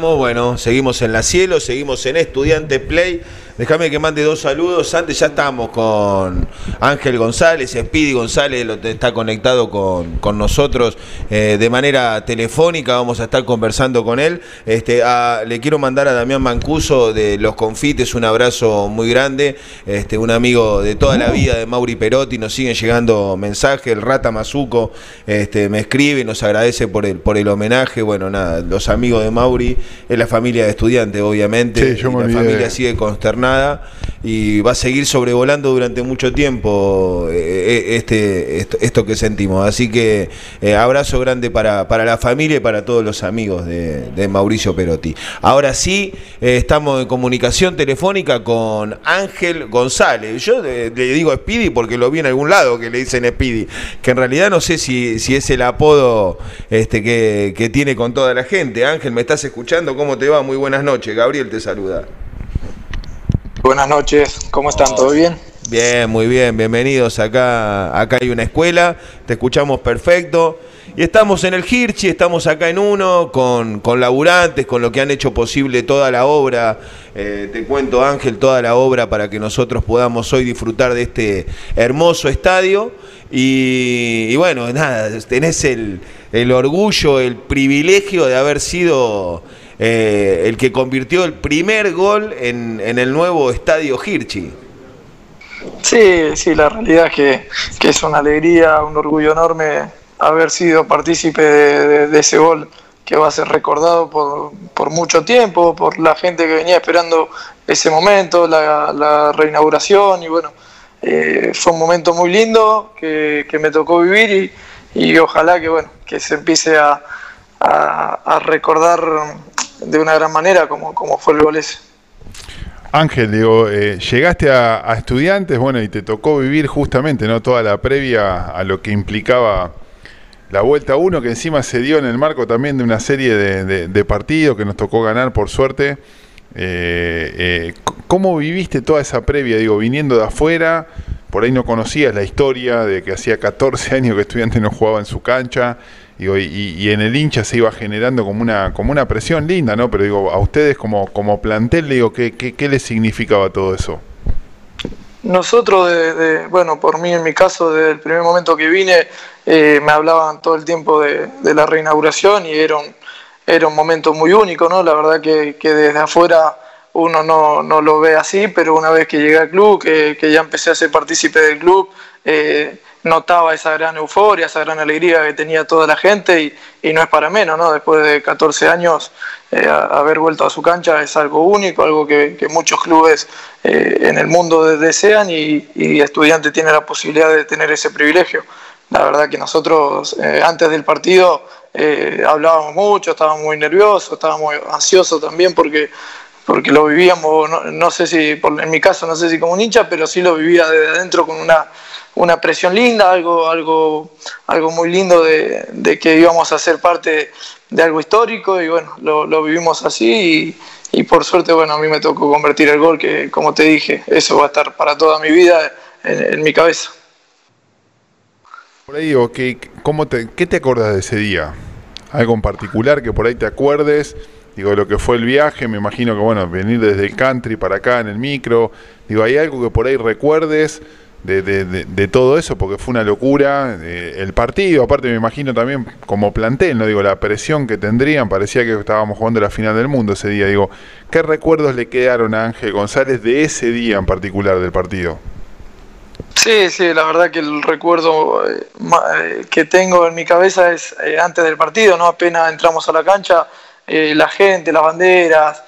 Bueno, seguimos en la cielo, seguimos en Estudiante Play. Déjame que mande dos saludos. Antes ya estamos con Ángel González, Speedy González está conectado con, con nosotros eh, de manera telefónica. Vamos a estar conversando con él. Este, le quiero mandar a Damián Mancuso de Los Confites un abrazo muy grande. Este, un amigo de toda la vida de Mauri Perotti. Nos siguen llegando mensajes. El Rata Mazuco este, me escribe y nos agradece por el, por el homenaje. Bueno, nada, los amigos de Mauri es la familia de estudiantes, obviamente. Sí, la familia sigue consternada y va a seguir sobrevolando durante mucho tiempo eh, eh, este, esto, que sentimos. Así que eh, abrazo grande para, para, la familia y para todos los amigos de, Mauricio Perotti. Ahora sí, estamos en comunicación telefónica con Ángel González. Yo le digo Speedy porque lo vi en algún lado que le dicen Speedy, que en realidad no sé si, si es el apodo este, que, que tiene con toda la gente. Ángel, ¿me estás escuchando? ¿Cómo te va? Muy buenas noches. Gabriel te saluda. Buenas noches, ¿cómo están? ¿Todo bien? Bien, muy bien, bienvenidos acá. Acá hay una escuela, te escuchamos perfecto. Y estamos en el Hirchi, estamos acá en uno con, con laburantes, con lo que han hecho posible toda la obra. Eh, te cuento, Ángel, toda la obra para que nosotros podamos hoy disfrutar de este hermoso estadio. Y, y bueno, nada, tenés el, el orgullo, el privilegio de haber sido eh, el que convirtió el primer gol en, el nuevo estadio Hirchi. Sí, sí, la realidad es que, es una alegría, un orgullo enorme haber sido partícipe de, ese gol que va a ser recordado por, mucho tiempo, por la gente que venía esperando ese momento, la, reinauguración y bueno, eh, fue un momento muy lindo que, me tocó vivir y, ojalá que bueno, que se empiece a, a recordar de una gran manera como, como fue el gol ese. Ángel, digo, eh, llegaste a, estudiantes, bueno, y te tocó vivir justamente, ¿no? Toda la previa a lo que implicaba la vuelta 1, que encima se dio en el marco también de una serie de, partidos que nos tocó ganar por suerte. Eh, eh, ¿Cómo viviste toda esa previa? Digo, viniendo de afuera, por ahí no conocías la historia de que hacía 14 años que estudiantes no jugaba en su cancha y, en el hincha se iba generando como una, como una presión linda, ¿no? Pero digo, a ustedes como, como plantel, digo, ¿qué, qué, les significaba todo eso? Nosotros, de, bueno, por mí en mi caso, desde el primer momento que vine, eh, me hablaban todo el tiempo de, la reinauguración y era un, era un momento muy único, ¿no? La verdad que, desde afuera uno no, no, lo ve así, pero una vez que llegué al club, que, que ya empecé a ser partícipe del club, eh, notaba esa gran euforia, esa gran alegría que tenía toda la gente y, y no es para menos, ¿no? Después de 14 años, eh, haber vuelto a su cancha es algo único, algo que, muchos clubes eh, en el mundo desean y, y Estudiante tiene la posibilidad de tener ese privilegio. La verdad que nosotros eh, antes del partido hablábamos mucho, estábamos muy nerviosos, estábamos ansiosos también porque porque lo vivíamos, no, sé si, en mi caso, no sé si como un hincha, pero sí lo vivía desde adentro con una una presión linda, algo, algo, algo muy lindo de, que íbamos a ser parte de algo histórico y bueno, lo, vivimos así y, por suerte, bueno, a mí me tocó convertir el gol que, como te dije, eso va a estar para toda mi vida en, mi cabeza. Por ahí digo, ¿qué, cómo te, ¿qué te acuerdas de ese día? ¿Algo en particular que por ahí te acuerdes? Digo, lo que fue el viaje, me imagino que, bueno, venir desde el country para acá en el micro. Digo, ¿hay algo que por ahí recuerdes? De, de, de, todo eso, porque fue una locura. Eh, el partido, aparte me imagino también como plantel, no digo la presión que tendrían, parecía que estábamos jugando la final del mundo ese día. Digo, ¿qué recuerdos le quedaron a Ángel González de ese día en particular del partido? Sí, sí, la verdad que el recuerdo eh, eh, que tengo en mi cabeza es antes del partido, ¿no? Apenas entramos a la cancha, la gente, las banderas,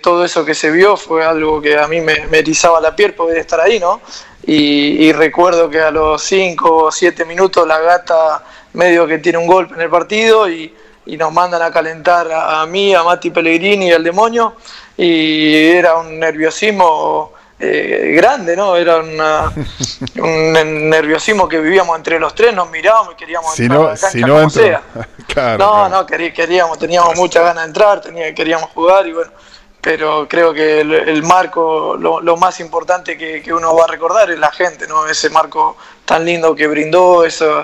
todo eso que se vio fue algo que a mí me, me erizaba la piel poder estar ahí, ¿no? Y, recuerdo que a los 5 o 7 minutos la gata medio que tiene un golpe en el partido y, nos mandan a calentar a, mí, a Mati Pellegrini y al demonio y era un nerviosismo eh, grande, ¿no? Era un nerviosismo que vivíamos entre los tres, nos mirábamos y queríamos entrar a la cancha como sea. no, no, queríamos, teníamos mucha ganas de entrar, queríamos jugar y bueno, pero creo que el, marco, lo, más importante que, uno va a recordar es la gente, ¿no? Ese marco tan lindo que brindó, eso,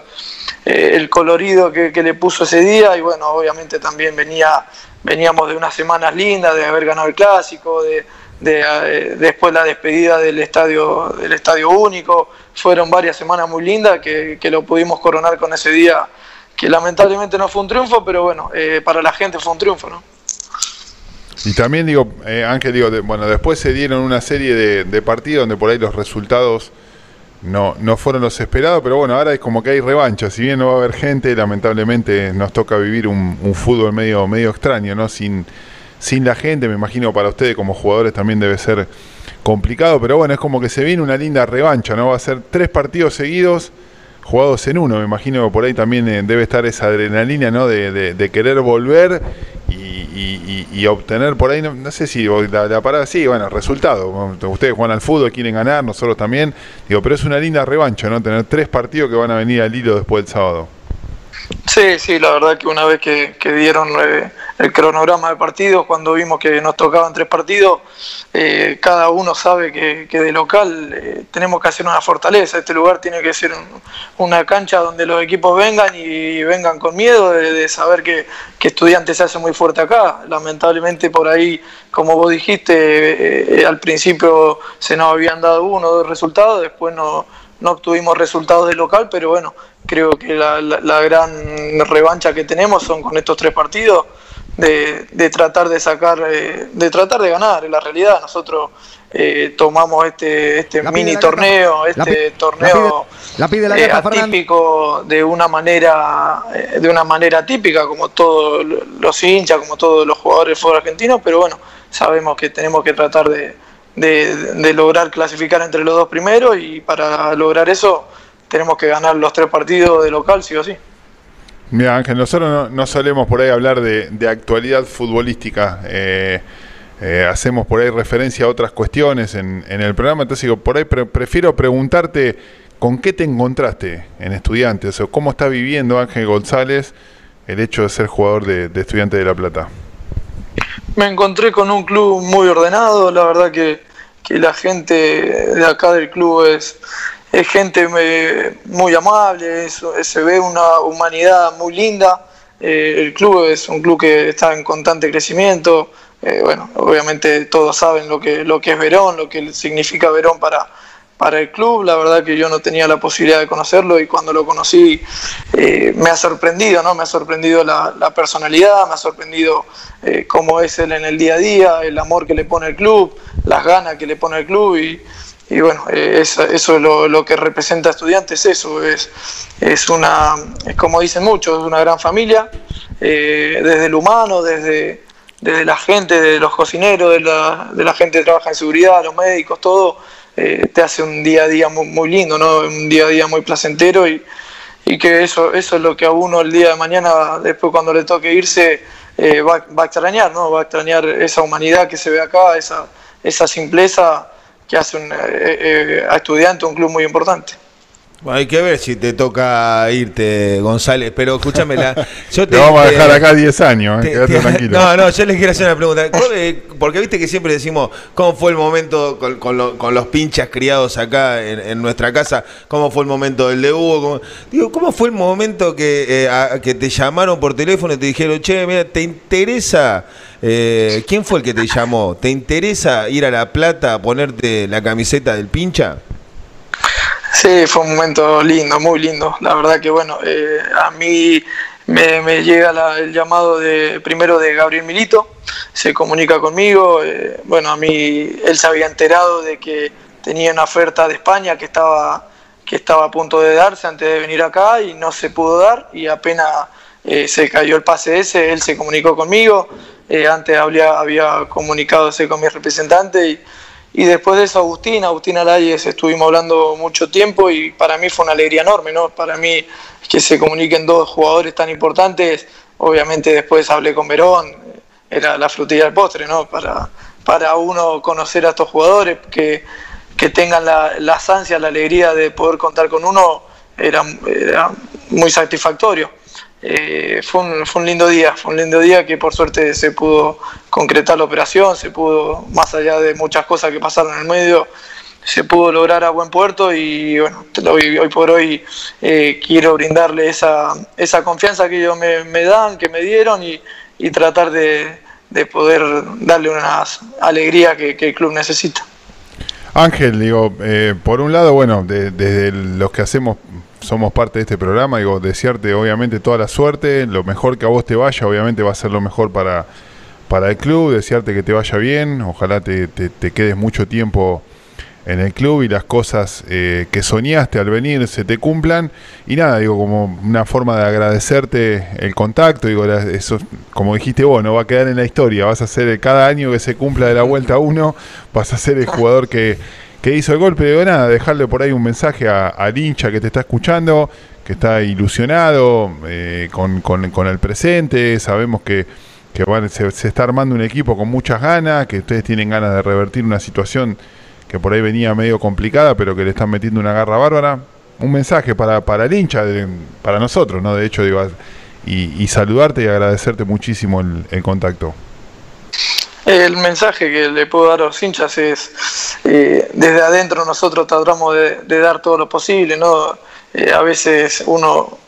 eh, el colorido que, le puso ese día y bueno, obviamente también venía veníamos de unas semanas lindas, de haber ganado el clásico, de, eh, después la despedida del estadio, del estadio único, fueron varias semanas muy lindas que, lo pudimos coronar con ese día, que lamentablemente no fue un triunfo, pero bueno, eh, para la gente fue un triunfo, ¿no? Y también digo, eh, Ángel, digo, bueno, después se dieron una serie de, partidos donde por ahí los resultados no, no fueron los esperados, pero bueno, ahora es como que hay revancha. Si bien no va a haber gente, lamentablemente nos toca vivir un, fútbol medio, medio extraño, ¿no? Sin, sin la gente, me imagino para ustedes como jugadores también debe ser complicado, pero bueno, es como que se viene una linda revancha, ¿no? Va a ser tres partidos seguidos jugados en uno, me imagino que por ahí también eh, debe estar esa adrenalina, ¿no? De, querer volver y, obtener por ahí, no, sé si la, la, parada, sí, bueno, resultado. Ustedes juegan al fútbol, quieren ganar, nosotros también, digo, pero es una linda revancha, ¿no? Tener tres partidos que van a venir al hilo después del sábado. Sí, sí, la verdad que una vez que, dieron eh, el cronograma de partidos, cuando vimos que nos tocaban tres partidos, eh, cada uno sabe que, de local eh, tenemos que hacer una fortaleza. Este lugar tiene que ser una cancha donde los equipos vengan y vengan con miedo de, saber que, que Estudiantes se hace muy fuerte acá. Lamentablemente por ahí, como vos dijiste, al principio se nos habían dado uno o dos resultados, después no no obtuvimos resultados de local, pero bueno, creo que la, gran revancha que tenemos son con estos tres partidos de, de tratar de sacar, eh, de tratar de ganar. En la realidad, nosotros eh, tomamos este, este mini torneo, este torneo la pide, la eh, atípico de una manera, de una manera típica, como todos los hinchas, como todos los jugadores de fútbol argentinos, pero bueno, sabemos que tenemos que tratar de de, lograr clasificar entre los dos primeros y para lograr eso tenemos que ganar los tres partidos de local, sí o sí. Mira, Ángel, nosotros no, solemos por ahí hablar de, actualidad futbolística. Eh, eh, hacemos por ahí referencia a otras cuestiones en, el programa. Entonces digo, por ahí prefiero preguntarte con qué te encontraste en Estudiantes o cómo está viviendo Ángel González el hecho de ser jugador de, de Estudiantes de La Plata. Me encontré con un club muy ordenado, la verdad que, la gente de acá del club es, es gente muy amable, se ve una humanidad muy linda. Eh, el club es un club que está en constante crecimiento. Eh, bueno, obviamente todos saben lo que, lo que es Verón, lo que significa Verón para, para el club. La verdad que yo no tenía la posibilidad de conocerlo y cuando lo conocí eh, me ha sorprendido, ¿no? Me ha sorprendido la, personalidad, me ha sorprendido cómo es él en el día a día, el amor que le pone el club, las ganas que le pone el club bueno, eh, eso, es lo, que representa a estudiantes, eso es, es una, como dicen muchos, es una gran familia, desde el humano, desde, desde la gente, de los cocineros, de la, de la gente que trabaja en seguridad, los médicos, todo eh, te hace un día a día muy, lindo, ¿no? un día a día muy placentero y, y, que eso, eso es lo que a uno el día de mañana, después cuando le toque irse, eh, va, va, a extrañar, ¿no? va a extrañar esa humanidad que se ve acá, esa, esa simpleza que hace un, eh, a estudiante un club muy importante hay que ver si te toca irte, González, pero escúchame, yo te, vamos a dejar acá 10 años, eh, tranquilo. No, no, yo les quiero hacer una pregunta. Porque viste que siempre decimos, ¿cómo fue el momento con, los pinchas criados acá en, nuestra casa? ¿Cómo fue el momento del de Hugo? ¿Cómo, digo, ¿cómo fue el momento que, eh, que te llamaron por teléfono y te dijeron, che, mira, ¿te interesa? Eh, ¿Quién fue el que te llamó? ¿Te interesa ir a La Plata a ponerte la camiseta del pincha? Sí, fue un momento lindo, muy lindo. La verdad que bueno, eh, a mí me, llega el llamado de primero de Gabriel Milito, se comunica conmigo. Eh, bueno, a mí él se había enterado de que tenía una oferta de España que estaba que estaba a punto de darse antes de venir acá y no se pudo dar y apenas eh, se cayó el pase ese, él se comunicó conmigo. antes había, había comunicado con mi representante y y después de eso Agustín, Agustín Alayes, estuvimos hablando mucho tiempo y para mí fue una alegría enorme, ¿no? Para mí que se comuniquen dos jugadores tan importantes, obviamente después hablé con Verón, era la frutilla del postre, ¿no? Para, para uno conocer a estos jugadores, que, que tengan la, las ansias, la alegría de poder contar con uno, era, era muy satisfactorio. Eh, fue, un, fue, un, lindo día, fue un lindo día que por suerte se pudo concretar la operación, se pudo, más allá de muchas cosas que pasaron en el medio, se pudo lograr a buen puerto y bueno, hoy, hoy por hoy eh, quiero brindarle esa, esa confianza que ellos me, dan, que me dieron y, y tratar de, poder darle una alegría que, el club necesita. Ángel, digo, eh, por un lado, bueno, desde los que hacemos, somos parte de este programa, digo, desearte obviamente toda la suerte, lo mejor que a vos te vaya, obviamente va a ser lo mejor para, para el club, desearte que te vaya bien, ojalá te, te quedes mucho tiempo en el club y las cosas eh, que soñaste al venir se te cumplan. Y nada, digo, como una forma de agradecerte el contacto, digo, eso, como dijiste vos, no va a quedar en la historia, vas a ser cada año que se cumpla de la vuelta uno, vas a ser el jugador que, que hizo el golpe. Digo, nada, dejarle por ahí un mensaje al hincha que te está escuchando, que está ilusionado eh, con, con, el presente, sabemos que que se, se está armando un equipo con muchas ganas, que ustedes tienen ganas de revertir una situación que por ahí venía medio complicada, pero que le están metiendo una garra bárbara. Un mensaje para, para el hincha, para nosotros, ¿no? De hecho, digo, y, saludarte y agradecerte muchísimo el, contacto. El mensaje que le puedo dar a los hinchas es, eh, desde adentro nosotros tratamos de, dar todo lo posible, ¿no? Eh, a veces uno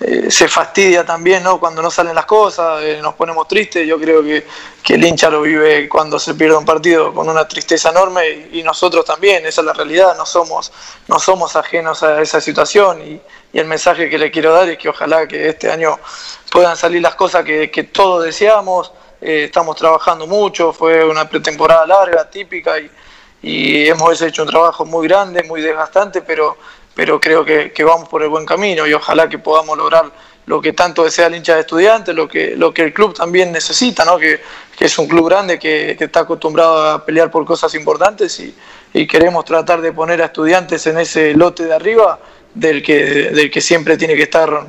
eh, se fastidia también, ¿no? Cuando no salen las cosas, nos ponemos tristes. Yo creo que, que, el hincha lo vive cuando se pierde un partido con una tristeza enorme y, nosotros también, esa es la realidad, no somos, no somos ajenos a esa situación y, el mensaje que le quiero dar es que ojalá que este año puedan salir las cosas que, todos deseamos. Eh, estamos trabajando mucho, fue una pretemporada larga, típica y, y hemos hecho un trabajo muy grande, muy desgastante, pero pero creo que, vamos por el buen camino y ojalá que podamos lograr lo que tanto desea el hincha de estudiantes, lo que, lo que el club también necesita, ¿no? que, es un club grande que, está acostumbrado a pelear por cosas importantes y, queremos tratar de poner a estudiantes en ese lote de arriba del que, del que siempre tiene que estar,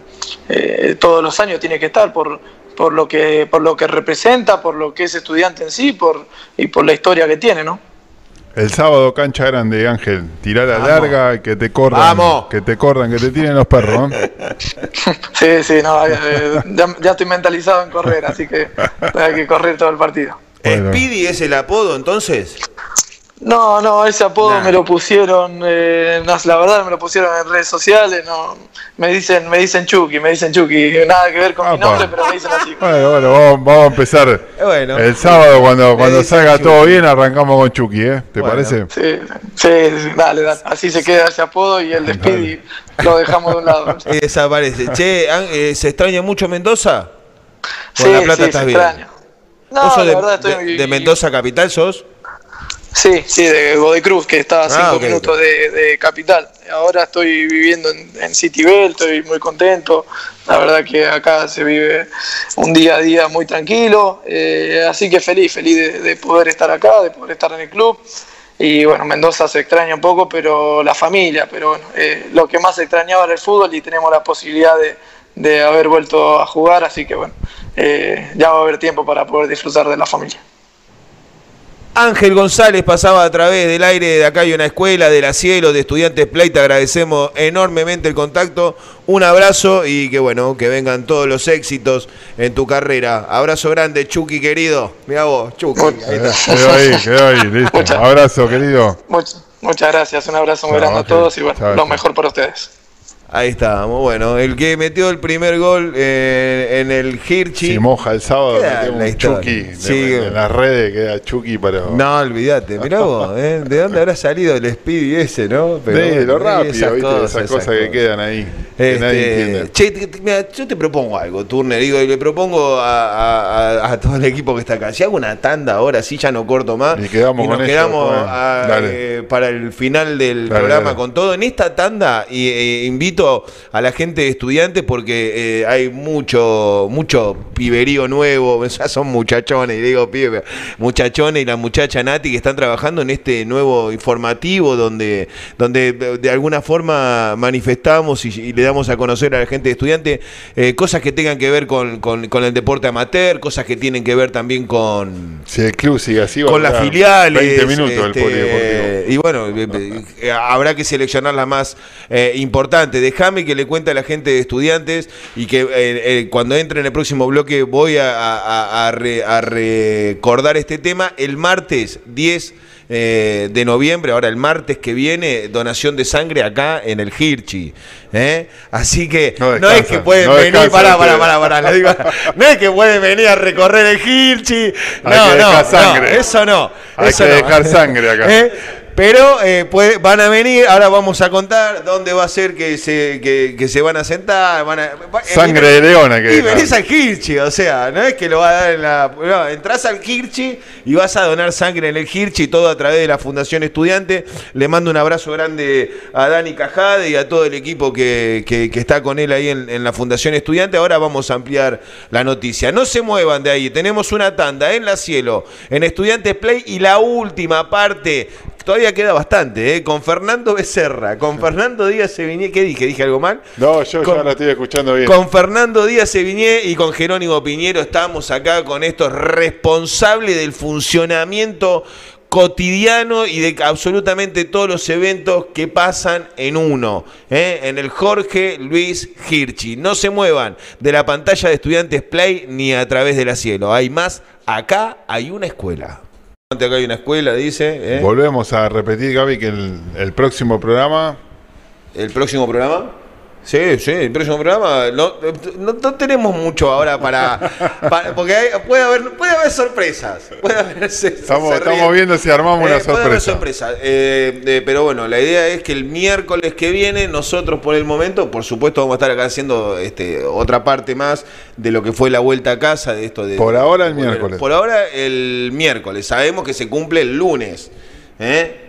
eh, todos los años tiene que estar por, por, lo que, por lo que representa, por lo que es estudiante en sí por, y por la historia que tiene. ¿no? El sábado cancha grande, Ángel. Tirar a larga, que te corran. Vamos. Que te corran, que te tiren los perros. sí, sí, no, eh, ya, estoy mentalizado en correr, así que hay que correr todo el partido. ¿Speedy es el apodo entonces? No, no, ese apodo me lo pusieron, eh, la verdad me lo pusieron en redes sociales, no, me dicen, me dicen Chucky, me dicen Chucky, nada que ver con mi nombre, pero me dicen así. Bueno, bueno, vamos, vamos a empezar el sábado cuando, cuando salga todo bien, arrancamos con Chucky, ¿eh? ¿Te parece? Sí, sí, dale, dale, así se queda ese apodo y el de lo dejamos de un lado. Y desaparece. Che, eh, ¿se extraña mucho Mendoza? sí, La Plata sí, estás se extraña. No, la de, verdad estoy... de Mendoza capital sos? Sí, sí, de Godecruz, que está a ah, cinco minutos de, capital. Ahora estoy viviendo en, en City Bell, estoy muy contento. La verdad que acá se vive un día a día muy tranquilo. Eh, así que feliz, feliz de, poder estar acá, de poder estar en el club. Y bueno, Mendoza se extraña un poco, pero la familia. Pero bueno, eh, lo que más extrañaba era el fútbol y tenemos la posibilidad de, haber vuelto a jugar. Así que bueno, eh, ya va a haber tiempo para poder disfrutar de la familia. Ángel González pasaba a través del aire de acá hay una escuela de la cielo de estudiantes Play. Te agradecemos enormemente el contacto. Un abrazo y que bueno, que vengan todos los éxitos en tu carrera. Abrazo grande, Chucky querido. Mira vos, Chucky. Ahí está. Quedó ahí, quedó ahí, listo. abrazo, querido. muchas gracias, un abrazo muy grande a todos y bueno, lo mejor para ustedes. Ahí estábamos. Bueno, el que metió el primer gol eh, en el Hirschi. Si moja el sábado, un Chucky. Sí. En las redes queda Chucky, pero. No, olvídate. Mirá vos, ¿eh? ¿de dónde habrá salido el Speedy ese, no? Pero, lo rápido, esas ¿viste? Cosas, esas, cosas, que quedan ahí. Este, che, mira, yo te propongo algo, Turner. Digo, y le propongo a, todo el equipo que está acá. Si hago una tanda ahora, sí, ya no corto más. Y, quedamos nos quedamos eh, para el final del programa con todo. En esta tanda, y, eh, a la gente de estudiantes porque eh, hay mucho, mucho piberío nuevo, ya son muchachones, y digo pibe, muchachones y la muchacha Nati que están trabajando en este nuevo informativo donde, donde de alguna forma manifestamos y, le damos a conocer a la gente de estudiantes eh, cosas que tengan que ver con, el deporte amateur, cosas que tienen que ver también con, con las filiales. 20 minutos este, Y bueno, eh, habrá que seleccionar la más importante. Déjame que le cuente a la gente de estudiantes y que eh, eh, cuando entre en el próximo bloque voy a, a- a- a re- a recordar este tema. El martes 10 eh, de noviembre, ahora el martes que viene, donación de sangre acá en el Hirchi. ¿eh? Así que No no, es que pueden no venir, pará, pará, pará, pará, le digo, no es que pueden venir a recorrer el Hirchi. No, no, no, eso no. Hay eso que dejar sangre acá. ¿Eh? Pero eh, puede- van a venir, ahora vamos a contar dónde va a ser que se, que, que se van a sentar. Van a, va- Sangre eh, de león hay que Y dejar. venís al Hirchi, o sea, no es que lo va a dar en la. No, entrás al Hirchi y vas a donar sangre en el Hirchi, todo a través de la Fundación Estudiante. Le mando un abrazo grande a Dani Cajade y a todo el equipo que, que- que está con él ahí en, en la Fundación Estudiante. Ahora vamos a ampliar la noticia. No se muevan de ahí, tenemos una tanda en la cielo, en Estudiantes Play y la última parte. Todavía queda bastante, ¿eh? Con Fernando Becerra, con Fernando Díaz Sevigné. ¿Qué dije? ¿Dije algo mal? No, yo Con- ya lo estoy escuchando bien. Con Fernando Díaz Sevigné y con Jerónimo Piñero estamos acá con estos responsables del funcionamiento cotidiano y de absolutamente todos los eventos que pasan en uno, ¿eh? en el Jorge Luis Hirchi. No se muevan de la pantalla de Estudiantes Play ni a través de la cielo. Hay más, acá hay una escuela. Acá hay una escuela, dice. ¿eh? Volvemos a repetir, Gaby, que el, el próximo programa. ¿El próximo programa? Sí, sí, el próximo programa. No, no, no tenemos mucho ahora para. para- porque hay- puede, haber, puede haber sorpresas. Puede haber, se- Estamos, se estamos viendo si armamos una Eh, Puede haber sorpresa. Eh, eh, pero bueno, la idea es que el miércoles que viene, nosotros por el momento, por supuesto, vamos a estar acá haciendo este, otra parte más de lo que fue la vuelta a casa de esto de. Por ahora el Bueno, miércoles. Por ahora el miércoles. Sabemos que se cumple el lunes. ¿eh?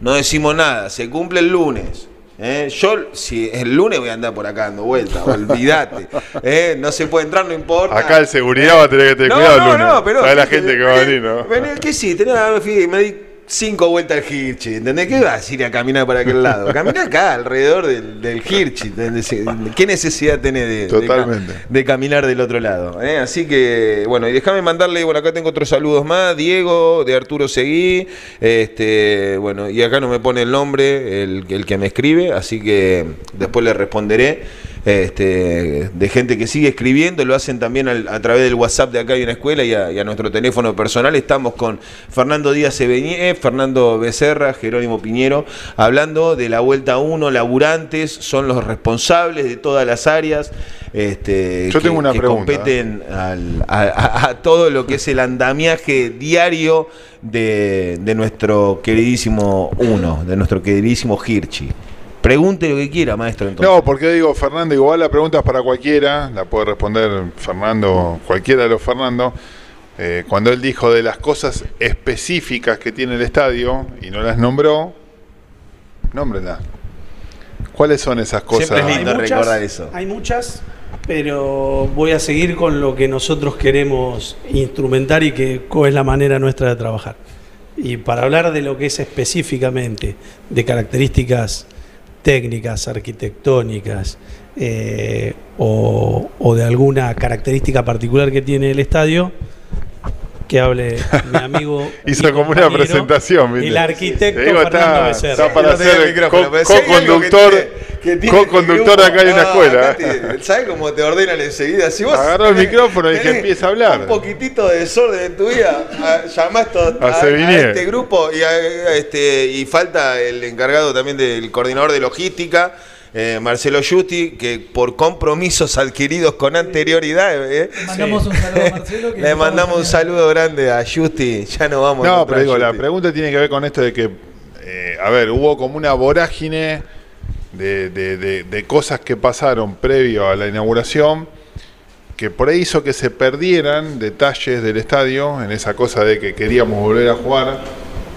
No decimos nada, se cumple el lunes. ¿Eh? Yo, si el lunes, voy a andar por acá dando vueltas, olvídate. ¿eh? No se puede entrar, no importa. Acá el seguridad va a tener que tener No, cuidado no, el lunes. no, pero. ¿Sabe la ¿qué- gente que va a venir, no? ¿Qué sí? Tenés, fíjate, me di cinco vueltas al Hirchi, ¿entendés? ¿Qué vas a ir a caminar para aquel lado? Camina acá, alrededor del, del Hirchi. ¿entendés? ¿Qué necesidad tenés de, caminar del otro lado? ¿eh? Así que, bueno, y déjame mandarle, bueno, acá tengo otros saludos más. Diego, de Arturo Seguí, este, bueno, y acá no me pone el nombre, el, el que me escribe, así que después le responderé. Este, de gente que sigue escribiendo, lo hacen también al- a través del WhatsApp de acá hay una escuela y a, y a nuestro teléfono personal. Estamos con Fernando Díaz Ebeñé, Fernando Becerra, Jerónimo Piñero, hablando de la vuelta 1, laburantes, son los responsables de todas las áreas. Este, Yo tengo una que pregunta. competen al- a- a todo lo que es el andamiaje diario de, de nuestro queridísimo uno, de nuestro queridísimo Hirchi. Pregunte lo que quiera, maestro. Entonces. No, porque digo, Fernando, igual la pregunta es para cualquiera, la puede responder Fernando, cualquiera de los Fernando. Eh, cuando él dijo de las cosas específicas que tiene el estadio y no las nombró, nómbrenlas. ¿Cuáles son esas cosas? Siempre es Hay lindo recordar eso. Hay muchas, pero voy a seguir con lo que nosotros queremos instrumentar y que es la manera nuestra de trabajar. Y para hablar de lo que es específicamente de características técnicas, arquitectónicas eh, o, o de alguna característica particular que tiene el estadio, que hable mi amigo. Hizo mi como una presentación, ¿viste? El arquitecto Te digo, Fernando está, Becerra. está para No ser co-conductor co-conductor acá hay una grupo, escuela. ¿Sabes cómo te ordenan enseguida? Si vos Agarró el micrófono y que empiece a hablar. Un poquitito de desorden en tu vida, llamás A a, este grupo y, a- a este, y falta el encargado también del coordinador de logística. Eh, Marcelo Giusti, que por compromisos adquiridos con anterioridad, eh, Mandamos un saludo a Marcelo. que le mandamos un saludo grande a Giusti. Ya no vamos a No, pero digo, a la pregunta tiene que ver con esto de que, eh, a ver, hubo como una vorágine de, de- de- de cosas que pasaron previo a la inauguración que por ahí hizo que se perdieran detalles del estadio en esa cosa de que queríamos volver a jugar,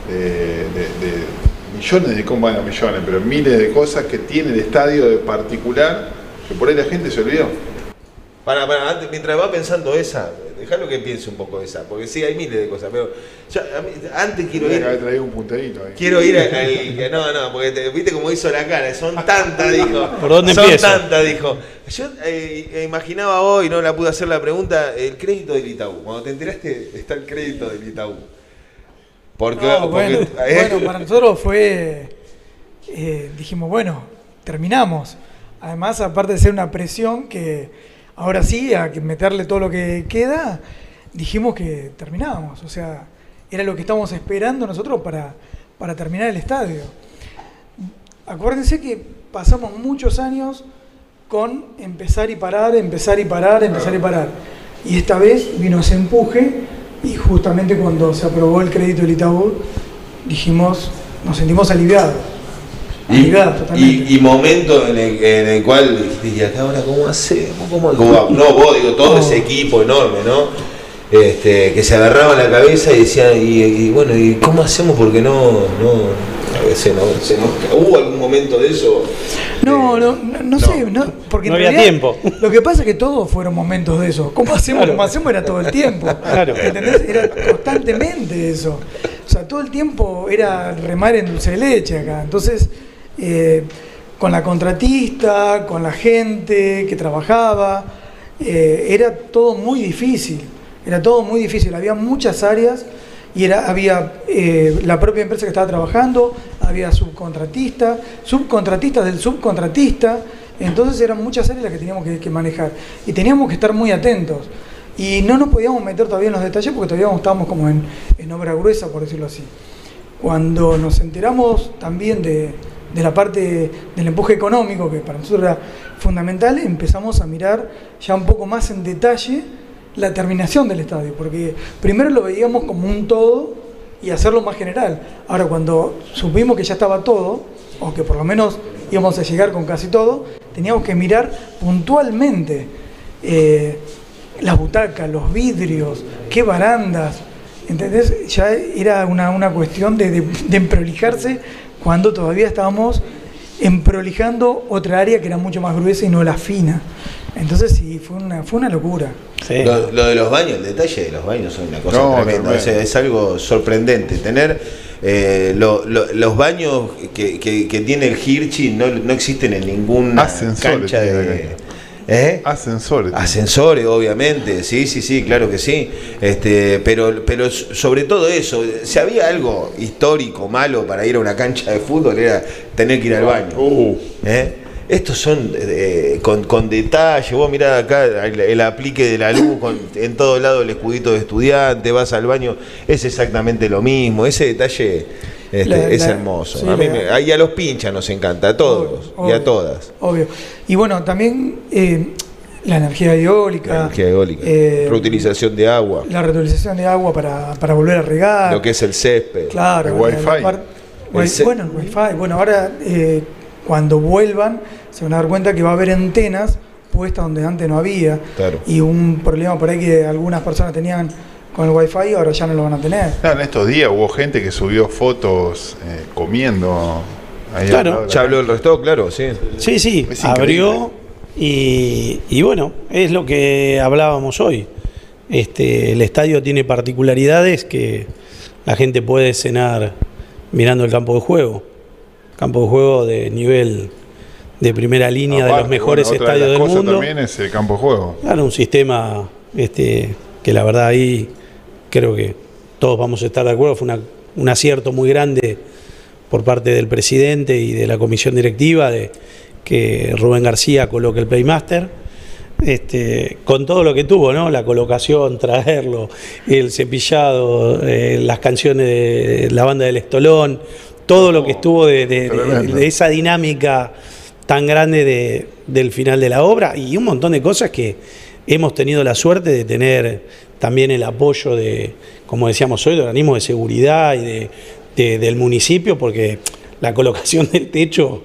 de, de- de millones de, bueno, millones, pero miles de cosas que tiene el estadio de particular que por ahí la gente se olvidó. Para, para, antes, mientras va pensando esa, dejalo que piense un poco esa, porque sí, hay miles de cosas, pero yo, mí- antes quiero ir, traído un punterito ahí. quiero ir al, no, no, porque te- viste cómo hizo la cara, son tantas, dijo. ¿Por dónde son empiezo? tantas, dijo. Yo eh, imaginaba hoy, no la pude hacer la pregunta, el crédito del Itaú. Cuando te enteraste, está el crédito del Itaú. Porque, No, porque- bueno, bueno, para nosotros fue. eh, dijimos, bueno, terminamos. Además, aparte de ser una presión que ahora sí, a meterle todo lo que queda, dijimos que terminábamos. O sea, era lo que estábamos esperando nosotros para, para terminar el estadio. Acuérdense que pasamos muchos años con empezar y parar, empezar y parar, empezar y parar. Y esta vez vino ese empuje y justamente cuando se aprobó el crédito del Itaú, dijimos, nos sentimos aliviados. Y, aliviados totalmente. y, y momento en el, en el cual dijiste, ¿y acá ahora cómo hacemos? ¿Cómo, cómo- no, vos, digo, todo ese equipo enorme, ¿no? Este, que se agarraba la cabeza y decían, y, y bueno, ¿y cómo hacemos? Porque no, no, se nos- ¿hubo algún momento de eso? No, no, no, no sé, no, porque en No había realidad tiempo. Lo que pasa es que todos fueron momentos de eso. ¿Cómo hacemos? ¿Cómo hacemos? Era todo el tiempo. Claro. ¿Entendés? Era constantemente eso. O sea, todo el tiempo era remar en dulce de leche acá. Entonces, eh, con la contratista, con la gente que trabajaba, eh, era todo muy difícil. Era todo muy difícil. Había muchas áreas y era, había eh, la propia empresa que estaba trabajando, había subcontratistas, subcontratistas del subcontratista, entonces eran muchas áreas las que teníamos que, que manejar y teníamos que estar muy atentos. Y no nos podíamos meter todavía en los detalles porque todavía estábamos como en, en obra gruesa, por decirlo así. Cuando nos enteramos también de, de la parte del empuje económico, que para nosotros era fundamental, empezamos a mirar ya un poco más en detalle la terminación del estadio, porque primero lo veíamos como un todo y hacerlo más general. Ahora, cuando supimos que ya estaba todo, o que por lo menos íbamos a llegar con casi todo, teníamos que mirar puntualmente eh, las butacas, los vidrios, qué barandas, ¿entendés? Ya era una, una cuestión de, de, de emprolijarse cuando todavía estábamos emprolijando otra área que era mucho más gruesa y no la fina. Entonces sí, fue una, fue una locura. Sí. Lo, lo de los baños, el detalle de los baños son una cosa No, tremenda, sea, es algo sorprendente. Tener eh, lo- lo- los baños que, que- que tiene el Hirschi no, no existen en ninguna Ascensores cancha de... ¿Eh? Ascensores. Ascensores, obviamente, sí, sí, sí, claro que sí. Este, pero, pero sobre todo eso, si había algo histórico malo para ir a una cancha de fútbol era tener que ir al baño. Uh, ¿Eh? Estos son eh, con, con detalle, vos mirá acá el, el aplique de la luz, con, en todo lado el escudito de estudiante, vas al baño, es exactamente lo mismo, ese detalle este, La- es la- hermoso. sí, a, mí me- y a los pinchas nos encanta, a todos Obvio, y a todas. Obvio. Y bueno, también eh, la energía eólica. La energía eólica, eh, reutilización de agua, La reutilización de agua para, para volver a regar. lo que es el césped. Claro. El wifi. El bueno, el wifi. Bueno, ahora cuando vuelvan se van a dar cuenta que va a haber antenas puestas donde antes no había. Claro. Y un problema por ahí que algunas personas tenían con el wifi ahora ya no lo van a tener. no, en estos días hubo gente que subió fotos eh, comiendo. ahí Claro. Ya habló el resto, claro, sí. Sí, sí, abrió y, y bueno, es lo que hablábamos hoy. Este, el estadio tiene particularidades que la gente puede cenar mirando el campo de juego. Campo de juego de nivel de primera línea de los mejores bueno, otra de estadios las del cosas mundo. también es el campo de juego. Claro, un sistema este, que la verdad ahí creo que todos vamos a estar de acuerdo, fue una- un acierto muy grande por parte del presidente y de la comisión directiva de que Rubén García coloque el Playmaster. Este, con todo lo que tuvo, ¿no? La colocación, traerlo, el cepillado, eh, las canciones de la banda del Estolón, todo lo que estuvo de, de- de- Tremendo. de esa dinámica tan grande de- del final de la obra y un montón de cosas que hemos tenido la suerte de tener también el apoyo de, como decíamos hoy, de organismos de seguridad y de- del municipio, porque la colocación del techo,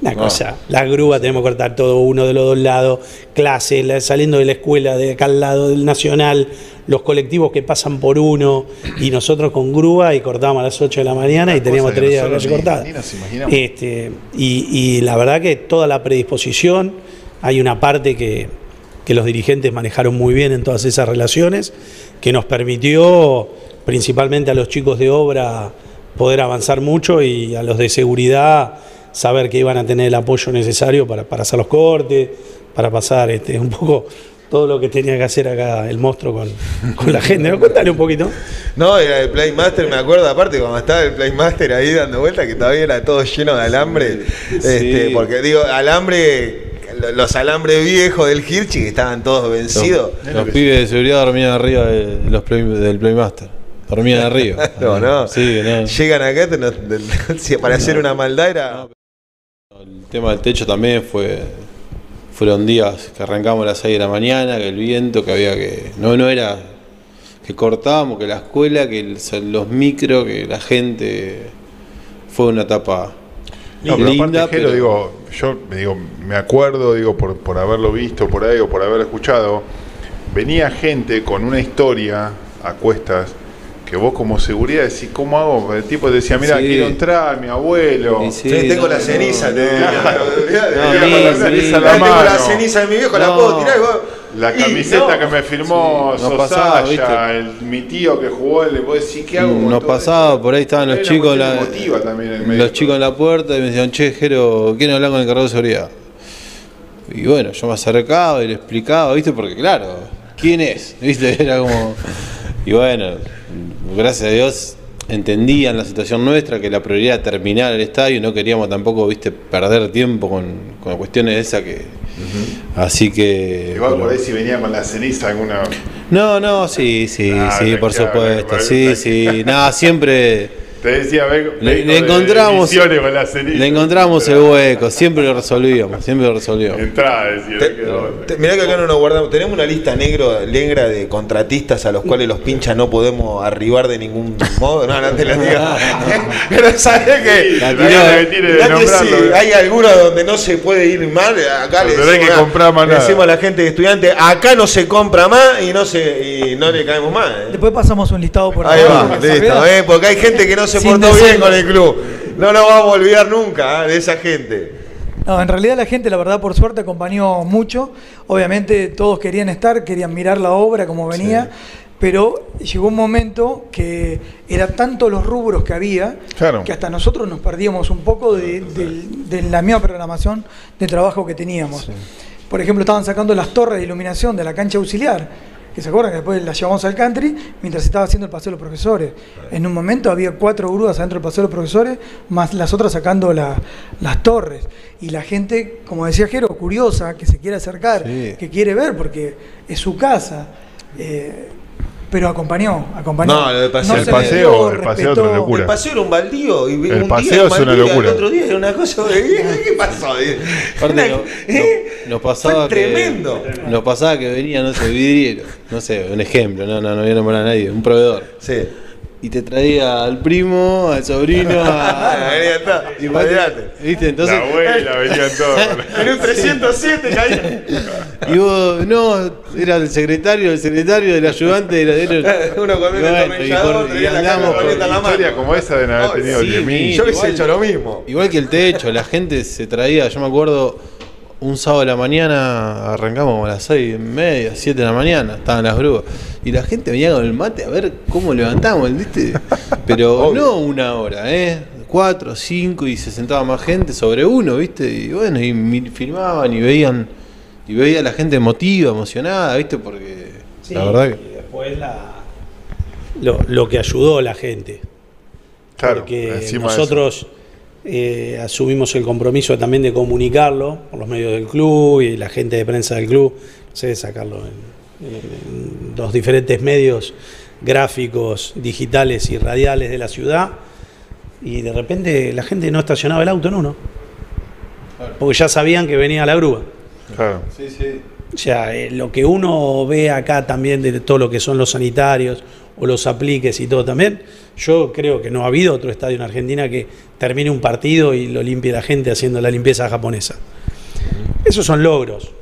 una cosa, la grúa tenemos que cortar todo uno de los dos lados, clases, la- saliendo de la escuela de acá al lado del Nacional, los colectivos que pasan por uno y nosotros con grúa y cortábamos a las 8 de la mañana y teníamos tres días de calle cortada. Este, y, y la verdad que toda la predisposición, hay una parte que, que los dirigentes manejaron muy bien en todas esas relaciones, que nos permitió principalmente a los chicos de obra poder avanzar mucho y a los de seguridad saber que iban a tener el apoyo necesario para, para hacer los cortes, para pasar este, un poco todo lo que tenía que hacer acá el monstruo con, con la gente. ¿no? Contale un poquito. No, era el Playmaster, me acuerdo, aparte cuando estaba el Playmaster ahí dando vueltas, que todavía era todo lleno de alambre. Este, porque digo, alambre, los alambres viejos del Hirschi que estaban todos vencidos. Los pibes de seguridad dormían arriba de los play- del Playmaster. Dormían arriba. No, no. Sí, no. Llegan acá te no- para hacer una maldad era. El tema del techo también fue. Fueron días que arrancamos a las 6 de la mañana, que el viento, que había que. No, no era. Que cortábamos, que la escuela, que el- los micros, que la gente. Fue una etapa. No, pero linda, aparte, Jero, pero- digo, yo me digo, me acuerdo, digo, por, por haberlo visto por ahí o por haberlo escuchado, venía gente con una historia a cuestas que vos como seguridad decís, ¿cómo hago? El tipo decía, mira, Sí. quiero entrar, mi abuelo. Sí, Sí, tengo no, la ceniza, no, te diría. no, Tengo la ceniza de mi viejo, la puedo tirar y vos- La camiseta no. que me firmó Sí, no Sosaya, pasaba, ¿viste? el, mi tío que jugó, le puedo decir, ¿qué hago? Nos pasaba, por ahí estaban los chicos, la, también los chicos en la puerta y me decían, che, Jero, ¿quieren hablar con el cargo de seguridad? Y bueno, yo me acercaba y le explicaba, ¿viste? Porque claro, ¿quién es? ¿Viste? Era como... Y bueno, gracias a Dios entendían la situación nuestra, que la prioridad era terminar el estadio y no queríamos tampoco, ¿viste? Perder tiempo con, con cuestiones de esa que... Así que... Igual pero- por ahí si venía con la ceniza alguna... No, no, sí, sí, Ah, sí, por supuesto, sí, sí, nada, siempre Te decía, vengo, le, vengo le de encontramos, con la ceniza. le encontramos el hueco, siempre lo resolvíamos, siempre lo resolvíamos. Entrada, decía, Te- te- mirá que acá no nos guardamos. Tenemos una lista negro, negra de contratistas a los cuales los pinchas no podemos arribar de ningún modo. No, no te lo digo. Pero sabés que. La tiró, que eh. hay algunos donde no se puede ir mal, acá le que decimos, comprar más le nada. decimos a la gente de estudiante, acá no se compra más y no se y no le caemos más. eh. Después pasamos un listado por Ahí va, listo, se eh, porque hay gente que no se Sin portó bien con el club. No nos vamos a olvidar nunca eh, de esa gente. No, en realidad la gente, la verdad, por suerte acompañó mucho. Obviamente todos querían estar, querían mirar la obra como venía, pero llegó un momento que era tanto los rubros que había Claro. que hasta nosotros nos perdíamos un poco de la misma programación de trabajo que teníamos. Por ejemplo, estaban sacando las torres de iluminación de la cancha auxiliar, que se acuerdan que después las llevamos al country mientras estaba haciendo el paseo de los profesores. En un momento había cuatro grúas adentro del paseo de los profesores, más las otras sacando la- las torres. Y la gente, como decía Jero, curiosa, que se quiere acercar, Sí. que quiere ver porque es su casa. eh, pero acompañó, acompañó. No, lo del paseo. El se paseo- metió, el paseo respetó. otra locura. El paseo era un baldío y un paseo día un es una locura. El otro día era una cosa de ¿qué pasó? Aparte, no- ¿Eh? no- nos pasaba Fue que, tremendo. Nos pasaba que venía, no sé, vidriero, no sé, un ejemplo, no, no, no voy a nombrar a nadie, un proveedor. Sí. Y te traía al primo, al sobrino, a... Ahí está. y vos te- Olvídate. ¿Viste? Entonces, la abuela venía todo. En un 307 caía. y vos, no, era el secretario, el secretario, el ayudante, era, era- Uno con destornillador, y traía la abierta en la mano. Historia como esa de haber Ay, tenido sí, 10.000. mi- Yo hubiese hecho lo mismo. Igual que el techo, la gente se traía, yo me acuerdo, un sábado de la mañana, arrancamos a las seis y media, siete de la mañana, estaban las grúas. Y la gente venía con el mate a ver cómo levantamos, ¿viste? Pero Obvio. no una hora, ¿eh? Cuatro, cinco y se sentaba más gente sobre uno, ¿viste? Y bueno, y filmaban y veían, y veía a la gente emotiva, emocionada, ¿viste? Porque Sí, la verdad y que... después la- lo, lo que ayudó a la gente. Claro, porque nosotros eh, asumimos el compromiso también de comunicarlo por los medios del club y la gente de prensa del club, no sé, sacarlo en, en los diferentes medios gráficos, digitales y radiales de la ciudad. Y de repente la gente no estacionaba el auto en uno. Porque ya sabían que venía la grúa. Claro. Sí, sí. O sea, eh, lo que uno ve acá también de todo lo que son los sanitarios o los apliques y todo también, yo creo que no ha habido otro estadio en Argentina que termine un partido y lo limpie la gente haciendo la limpieza japonesa. Esos son logros.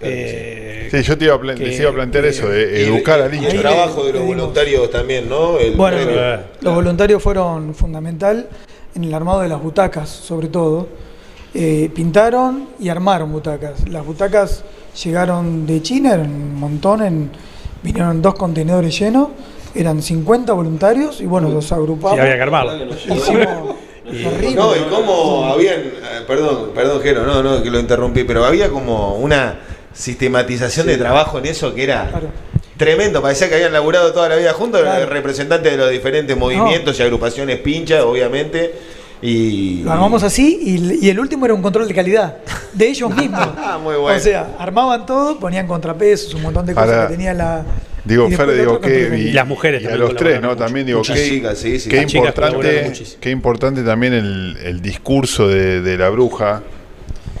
Eh, Sí, yo te iba a, que- les iba a plantear que- eso, de Y- educar al hincha. El trabajo de los voluntarios también, ¿no? El Bueno, premio. los voluntarios fueron fundamental en el armado de las butacas, sobre todo. Eh, pintaron y armaron butacas. Las butacas llegaron de China, eran un montón, en- vinieron dos contenedores llenos, eran 50 voluntarios y bueno, los agrupamos. sí, había que armarlo. Hicimos horrible. No, y cómo habían, eh, perdón, perdón, Jero, no, no, que lo interrumpí, pero había como una sistematización de trabajo en eso que era Claro. tremendo. Parecía que habían laburado toda la vida juntos, Claro. representantes de los diferentes movimientos y agrupaciones pinchas, obviamente. Y. Lo armamos así y, y el último era un control de calidad de ellos mismos. Ah, muy bueno. O sea, armaban todo, ponían contrapesos, un montón de cosas Ahora, que tenía la. Digo, Fer, digo que. y- Y las mujeres y a los tres, ¿no? colaboraron También digo, Muchas qué, chicas, sí, sí. qué importante, qué importante también el, el discurso de, de la bruja,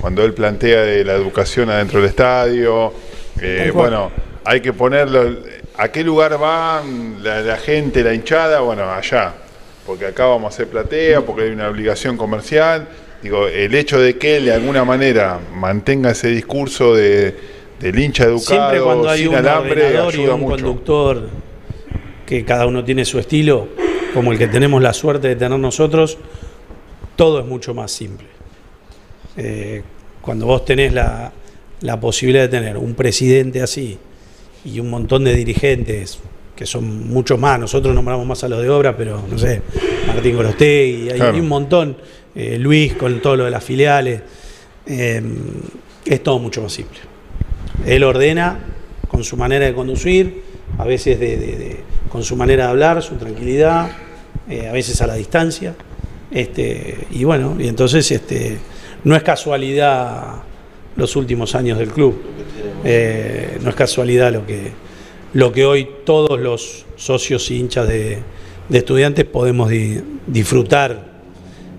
cuando él plantea de la educación adentro del estadio. eh, bueno, hay que ponerlo. ¿A qué lugar van la, la gente, la hinchada? Bueno, allá. Porque acá vamos a hacer platea, porque hay una obligación comercial. Digo, el hecho de que él de alguna manera mantenga ese discurso de, del hincha educado, Siempre cuando hay sin un alambre, ordenador y ayuda un mucho. conductor que cada uno tiene su estilo, como el que tenemos la suerte de tener nosotros, todo es mucho más simple. Eh, cuando vos tenés la, la posibilidad de tener un presidente así y un montón de dirigentes que son muchos más, nosotros nombramos más a los de obra, pero no sé, Martín Gorostegui, hay, Claro. hay un montón, eh, Luis con todo lo de las filiales, eh, es todo mucho más simple. Él ordena con su manera de conducir, a veces de, de- de- con su manera de hablar, su tranquilidad, eh, a veces a la distancia. Este, y bueno, y entonces este, no es casualidad los últimos años del club. Eh, no es casualidad lo que, lo que hoy todos los socios y hinchas de, de estudiantes podemos di- disfrutar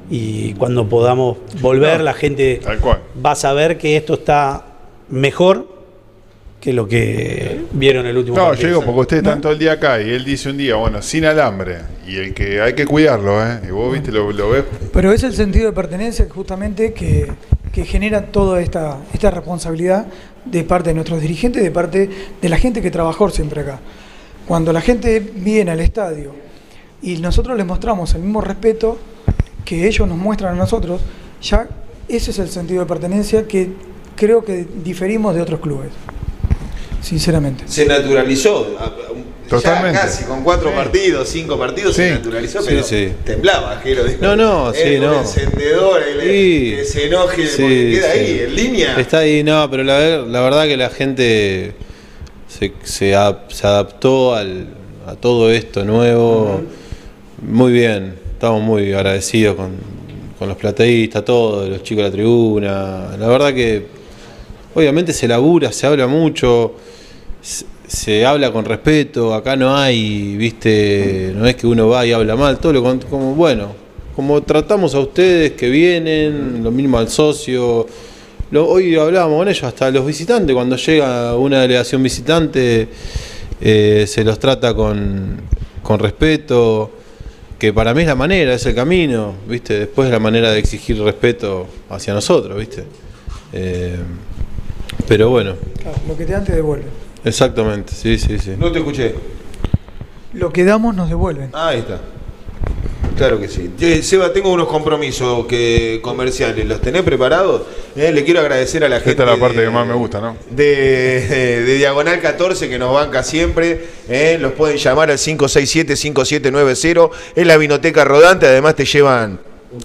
y cuando podamos volver No, la gente va a saber que esto está mejor que lo que vieron el último No, partido. yo digo, porque ustedes están todo el día acá y él dice un día, bueno, sin alambre, y el que hay que cuidarlo, ¿eh? Y vos, viste, lo, lo ves. Pero es el sentido de pertenencia justamente que, que genera toda esta, esta responsabilidad de parte de nuestros dirigentes, de parte de la gente que trabajó siempre acá. Cuando la gente viene al estadio y nosotros les mostramos el mismo respeto que ellos nos muestran a nosotros, ya ese es el sentido de pertenencia que creo que diferimos de otros clubes. Sinceramente. Se naturalizó. ya Totalmente. casi con cuatro Sí. partidos, cinco partidos se naturalizó, Sí, pero sí. temblaba, Jero. No, no, sí, no. encendedor, el, Sí. que se enoje, Sí, porque queda sí. ahí, en línea. Está ahí, no, pero la, ver- la verdad que la gente se, se adaptó al, a todo esto nuevo. Muy bien, estamos muy agradecidos con, con los plateístas, todos, los chicos de la tribuna. La verdad que obviamente se labura, se habla mucho, se, habla con respeto, acá no hay, viste, no es que uno va y habla mal, todo lo como bueno, como tratamos a ustedes que vienen, lo mismo al socio. Lo- hoy hablábamos con ellos, hasta los visitantes, cuando llega una delegación visitante, eh, se los trata con, con respeto, que para mí es la manera, es el camino, ¿viste? Después es la manera de exigir respeto hacia nosotros, ¿viste? Eh, pero bueno, lo que te dan te devuelven. Exactamente, sí, sí, sí. No te escuché. Lo que damos nos devuelven. Ah, ahí está. Claro que sí. Seba, tengo unos compromisos que, comerciales. ¿Los tenés preparados? Eh, le quiero agradecer a la gente. Esta es la parte de- que más me gusta, ¿no? De, de- de Diagonal 14 que nos banca siempre. eh, los pueden llamar al 567-5790. Es la vinoteca rodante. Además, te llevan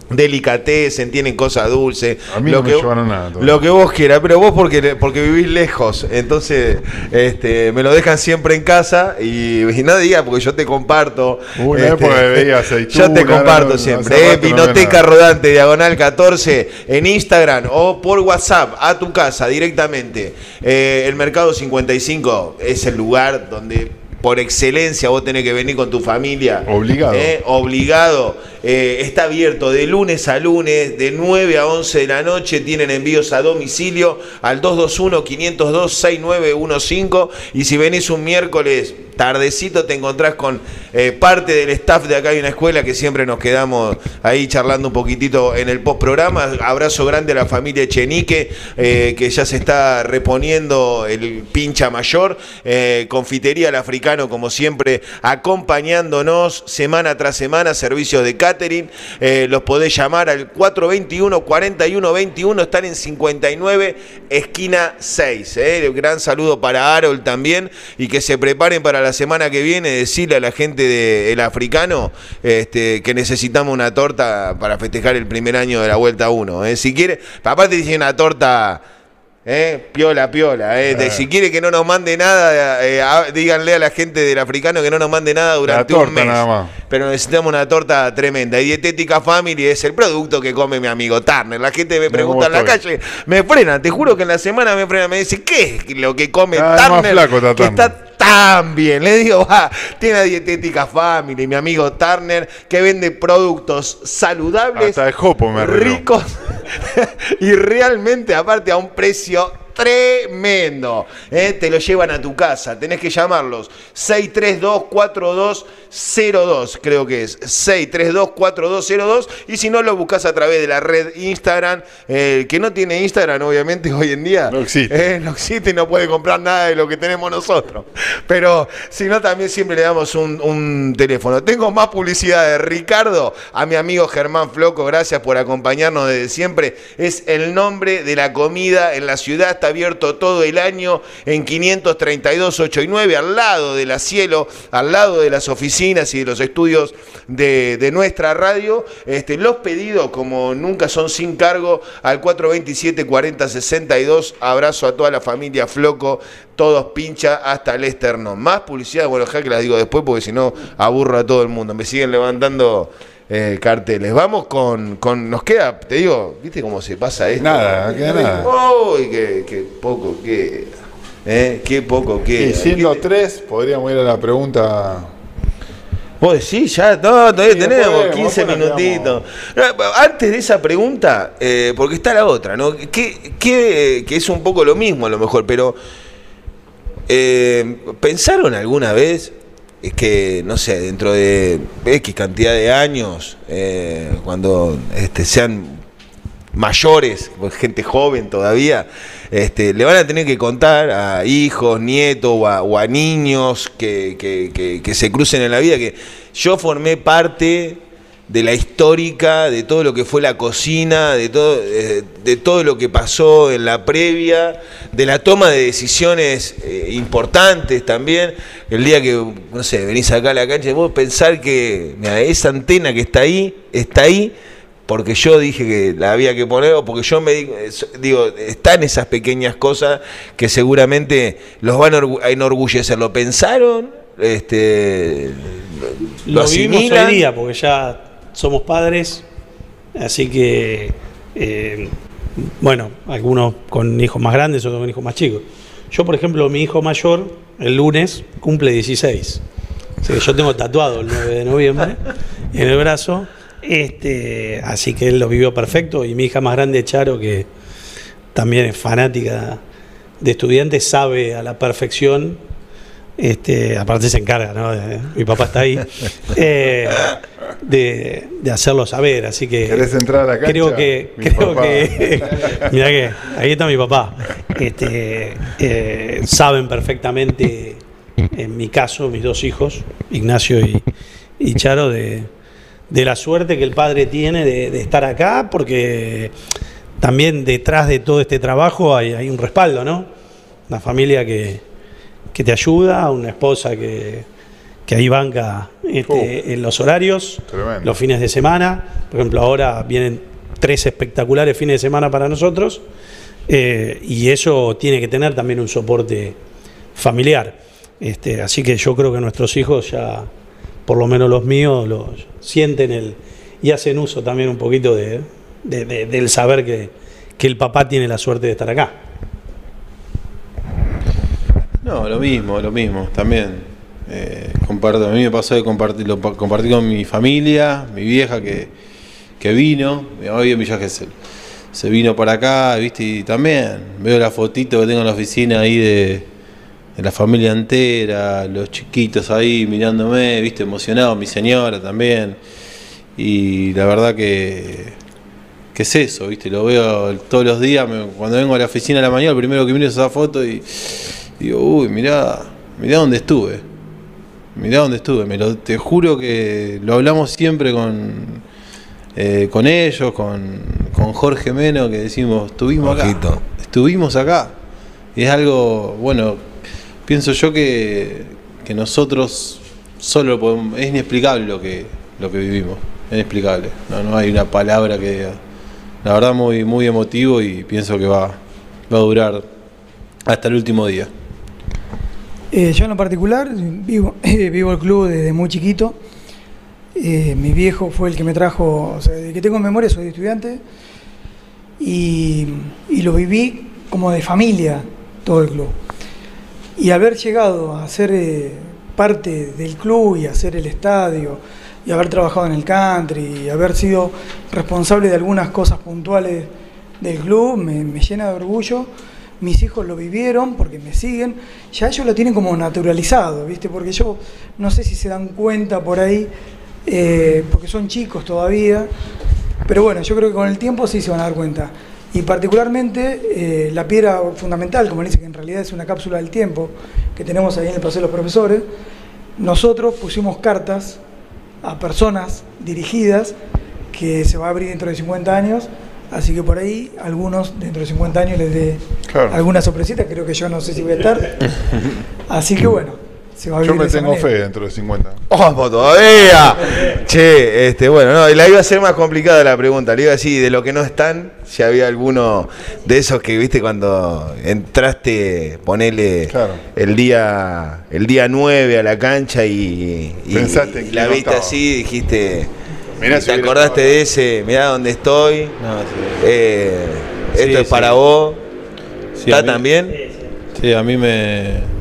delicatessen, tienen cosas dulces. A mí lo no me que, llevaron nada todavía. Lo que vos quieras, pero vos porque, porque vivís lejos. Entonces, este, me lo dejan siempre en casa y, y no digas porque yo te comparto. Una este, época aceituna, Yo te comparto no, siempre. eh, no nada. Rodante, Diagonal 14, en Instagram o por WhatsApp a tu casa directamente. Eh, el Mercado 55 es el lugar donde por excelencia vos tenés que venir con tu familia. Obligado. Eh, obligado. Eh, está abierto de lunes a lunes, de 9 a 11 de la noche. Tienen envíos a domicilio al 221-502-6915. Y si venís un miércoles tardecito, te encontrás con eh, parte del staff de acá hay una escuela que siempre nos quedamos ahí charlando un poquitito en el post programa. Abrazo grande a la familia Echenique, eh, que ya se está reponiendo el pincha mayor. Eh, confitería El Africano, como siempre, acompañándonos semana tras semana, servicios de catering. Los podés llamar al 421-4121, están en 59, esquina 6. Eh. Gran saludo para Harold también y que se preparen para la semana que viene, decirle a la gente del Africano este, que necesitamos una torta para festejar el primer año de la Vuelta 1. Eh. Si quiere, aparte dice una torta Eh, piola, piola. Eh. Eh. si quiere que no nos mande nada, eh, a- díganle a la gente del africano que no nos mande nada durante un mes. nada más. Pero necesitamos una torta tremenda. Y Dietética Family es el producto que come mi amigo Turner. La gente me pregunta en la calle, me frena. Te juro que en la semana me frena. Me dice, ¿qué es lo que come más Turner? flaco que está tan bien. Le digo, va, tiene a Dietética Family, mi amigo Turner, que vende productos saludables, Hasta el jopo me arregló. ricos y realmente aparte a un precio tremendo. ¿eh? Te lo llevan a tu casa. Tenés que llamarlos 632-4202, creo que es 632-4202. Y si no, lo buscas a través de la red Instagram, eh, que no tiene Instagram, obviamente, hoy en día. No existe. Eh, no existe y no puede comprar nada de lo que tenemos nosotros. Pero si no, también siempre le damos un, un teléfono. Tengo más publicidad de Ricardo, a mi amigo Germán Floco, gracias por acompañarnos desde siempre. Es el nombre de la comida en la ciudad, abierto todo el año en 532 8 y 9, al lado de la cielo, al lado de las oficinas y de los estudios de, de nuestra radio. Este, los pedidos, como nunca, son sin cargo al 427 40 62. Abrazo a toda la familia Floco, todos pincha hasta el externo. Más publicidad, bueno, ya que las digo después porque si no aburro a todo el mundo. Me siguen levantando eh, carteles. Vamos con, con. Nos queda, te digo, ¿viste cómo se pasa esto? Nada, no queda nada. Uy, qué, qué poco queda. ¿Eh? Qué poco queda. Y siendo ¿Qué te- tres, podríamos ir a la pregunta. Vos decís, ya, no, todavía Sí, tenemos podemos, 15 después nos minutitos. Antes de esa pregunta, eh, porque está la otra, ¿no? Que, que, que es un poco lo mismo a lo mejor, pero eh, ¿pensaron alguna vez es que, no sé, dentro de X cantidad de años, eh, cuando este, sean mayores, pues, gente joven todavía, este, le van a tener que contar a hijos, nietos o a, niños que- que- que se crucen en la vida que yo formé parte de la histórica, de todo lo que fue la cocina, de todo, eh, de todo lo que pasó en la previa, de la toma de decisiones eh, importantes también. El día que, no sé, venís acá a la cancha, vos pensar que esa antena que está ahí, está ahí, porque yo dije que la había que poner, o porque yo me digo, están esas pequeñas cosas que seguramente los van a orgu- a enorgullecer. ¿Lo pensaron? Este, Lo, vivimos asimilan? hoy día porque ya somos padres, así que, eh, bueno, algunos con hijos más grandes, otros con hijos más chicos. Yo, por ejemplo, mi hijo mayor, el lunes, cumple 16. Así que yo tengo tatuado el 9 de noviembre en el brazo. Este, así que él lo vivió perfecto. Y mi hija más grande, Charo, que también es fanática de estudiantes, sabe a la perfección este, aparte se encarga, ¿no? De- mi papá está ahí, eh, de, de hacerlo saber, así que ¿Querés entrar a la cancha? creo que, Mi creo papá. que, mira que ahí está mi papá, este, eh, saben perfectamente, en mi caso, mis dos hijos, Ignacio y, y Charo, de, de la suerte que el padre tiene de, de estar acá, porque también detrás de todo este trabajo hay, hay un respaldo, ¿no? Una familia que, que te ayuda, una esposa que, que ahí banca este, en los horarios, Tremendo. los fines de semana. Por ejemplo, ahora vienen tres espectaculares fines de semana para nosotros eh, y eso tiene que tener también un soporte familiar. Este, así que yo creo que nuestros hijos ya, por lo menos los míos, los sienten el, y hacen uso también un poquito de, de- de- del saber que, que el papá tiene la suerte de estar acá. No, lo mismo, lo mismo, también. Eh, comparto, a mí me pasó de compartir, lo pa- compartí con mi familia, mi vieja que, que vino, mi mamá vive en Villa. Se vino para acá, viste, y también veo la fotito que tengo en la oficina ahí de, de la familia entera, los chiquitos ahí mirándome, viste, emocionado, mi señora también. Y la verdad que, que es eso, viste, lo veo todos los días, me- cuando vengo a la oficina a la mañana, lo primero que miro es esa foto y Digo, uy, mirá, mirá dónde estuve. Mirá dónde estuve. Me lo, te juro que lo hablamos siempre con, eh, con ellos, con, con Jorge Meno, que decimos, estuvimos Ojito. acá. Estuvimos acá. Y es algo, bueno, pienso yo que, que nosotros solo podemos, es inexplicable lo que, lo que vivimos. Es inexplicable. No, no hay una palabra que diga. La verdad muy, muy emotivo y pienso que va, va a durar hasta el último día. Eh, yo en lo particular vivo, vivo el club desde muy chiquito. Eh, mi viejo fue el que me trajo, o sea, desde que tengo memoria soy estudiante y, lo viví como de familia todo el club. Y haber llegado a ser eh, parte del club y hacer el estadio y haber trabajado en el country y haber sido responsable de algunas cosas puntuales del club me llena de orgullo. Mis hijos lo vivieron porque me siguen. Ya ellos lo tienen como naturalizado, ¿viste? Porque yo no sé si se dan cuenta por ahí, eh, porque son chicos todavía. Pero bueno, yo creo que con el tiempo sí se van a dar cuenta. Y particularmente eh, la piedra fundamental, como dice, que en realidad es una cápsula del tiempo que tenemos ahí en el Paseo de los Profesores, nosotros pusimos cartas a personas dirigidas que se va a abrir dentro de 50 años, así que por ahí algunos dentro de 50 años les dé Claro. alguna sorpresita, creo que yo no sé si voy a estar, así que bueno, se va a Yo me tengo manera. fe dentro de 50. ¡Vamos todavía! che, este, bueno, no, la iba a ser más complicada la pregunta. Le iba a decir, de lo que no están, si había alguno de esos que viste cuando entraste, ponele Claro. el día el día 9 a la cancha y, y- Pensaste y la no viste estaba. así, dijiste, Mirá si te acordaste estado. de ese, mirá dónde estoy, No, sí. eh, Sí, esto es sí. para vos. ¿Está mí- también? Sí, a mí me.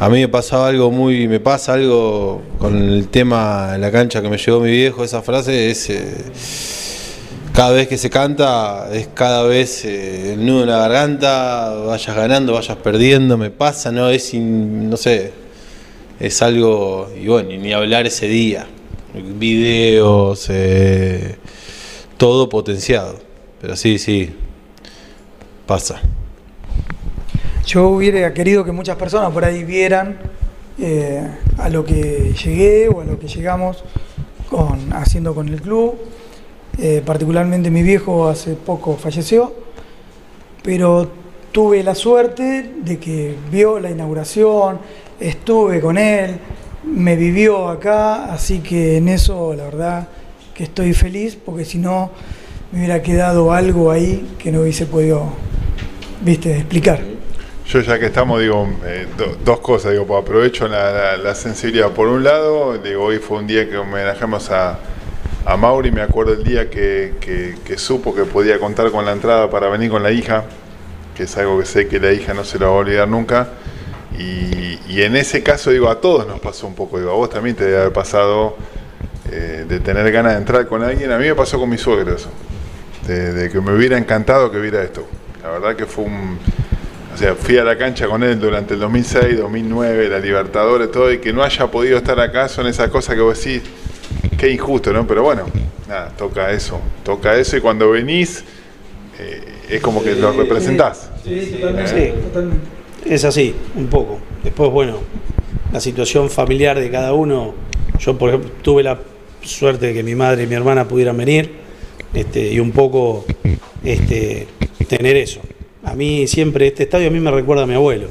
A mí me pasaba algo muy. Me pasa algo con el tema en la cancha que me llegó mi viejo. Esa frase es. eh, cada vez que se canta, es cada vez eh, el nudo en la garganta. Vayas ganando, vayas perdiendo. Me pasa, ¿no? Es. in- no sé. Es algo. Y bueno, y ni hablar ese día. Videos. eh, todo potenciado. Pero sí, sí. Pasa. Yo hubiera querido que muchas personas por ahí vieran eh, a lo que llegué o a lo que llegamos con, haciendo con el club. Eh, particularmente mi viejo hace poco falleció, pero tuve la suerte de que vio la inauguración, estuve con él, me vivió acá, así que en eso la verdad que estoy feliz, porque si no me hubiera quedado algo ahí que no hubiese podido, viste, explicar. Yo ya que estamos, digo, eh, do- dos cosas, digo, pues aprovecho la, la- la sensibilidad. Por un lado, digo, hoy fue un día que homenajamos a, a Mauri, me acuerdo el día que, que- que supo que podía contar con la entrada para venir con la hija, que es algo que sé que la hija no se lo va a olvidar nunca. Y, y en ese caso, digo, a todos nos pasó un poco, digo, a vos también te debe haber pasado eh, de tener ganas de entrar con alguien. A mí me pasó con mi suegro eso, de, de que me hubiera encantado que hubiera esto. La verdad que fue un... O sea, fui a la cancha con él durante el 2006, 2009, la Libertadores, todo, y que no haya podido estar acá son esas cosas que vos decís, qué injusto, ¿no? Pero bueno, nada, toca eso, toca eso, y cuando venís, eh, es como que lo representás. Sí, totalmente. Es así, un poco. Después, bueno, la situación familiar de cada uno. Yo, por ejemplo, tuve la suerte de que mi madre y mi hermana pudieran venir este, y un poco este, tener eso. A mí siempre este estadio a mí me recuerda a mi abuelo.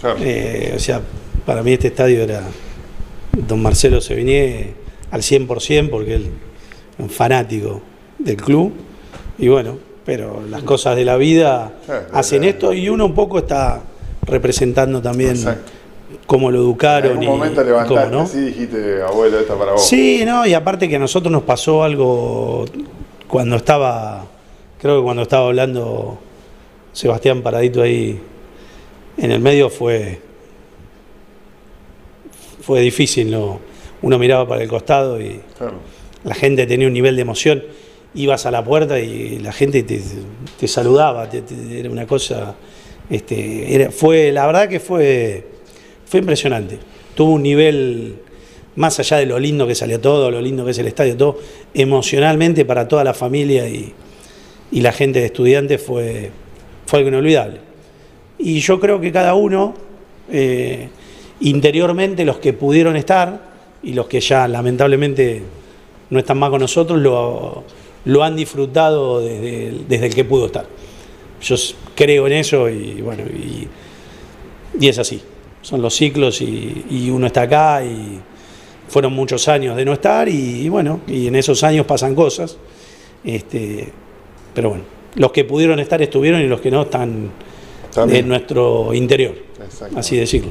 Claro. Eh, o sea, para mí este estadio era don Marcelo Sevigné al 100% porque él es un fanático del club. Y bueno, pero las cosas de la vida hacen claro. esto y uno un poco está representando también Exacto. cómo lo En educaron algún y, momento levantaste cómo, ¿no? así dijiste, abuelo, esta para vos. Sí, no, y aparte que a nosotros nos pasó algo cuando estaba, creo que cuando estaba hablando Sebastián Paradito ahí en el medio fue fue difícil, ¿no? uno miraba para el costado y Claro. la gente tenía un nivel de emoción, ibas a la puerta y la gente te, te saludaba, te- te- era una cosa, este, fue, la verdad que fue, fue impresionante, tuvo un nivel más allá de lo lindo que salió todo, lo lindo que es el estadio, todo, emocionalmente para toda la familia y, la gente de estudiantes fue, fue algo inolvidable. Y yo creo que cada uno, eh, interiormente, los que pudieron estar y los que ya lamentablemente no están más con nosotros, lo, lo han disfrutado desde, desde el que pudo estar. Yo creo en eso y bueno, y, y es así. Son los ciclos y, y uno está acá y fueron muchos años de no estar y, y bueno, y en esos años pasan cosas. Este, pero bueno, los que pudieron estar estuvieron y los que no están También. en nuestro interior, así decirlo.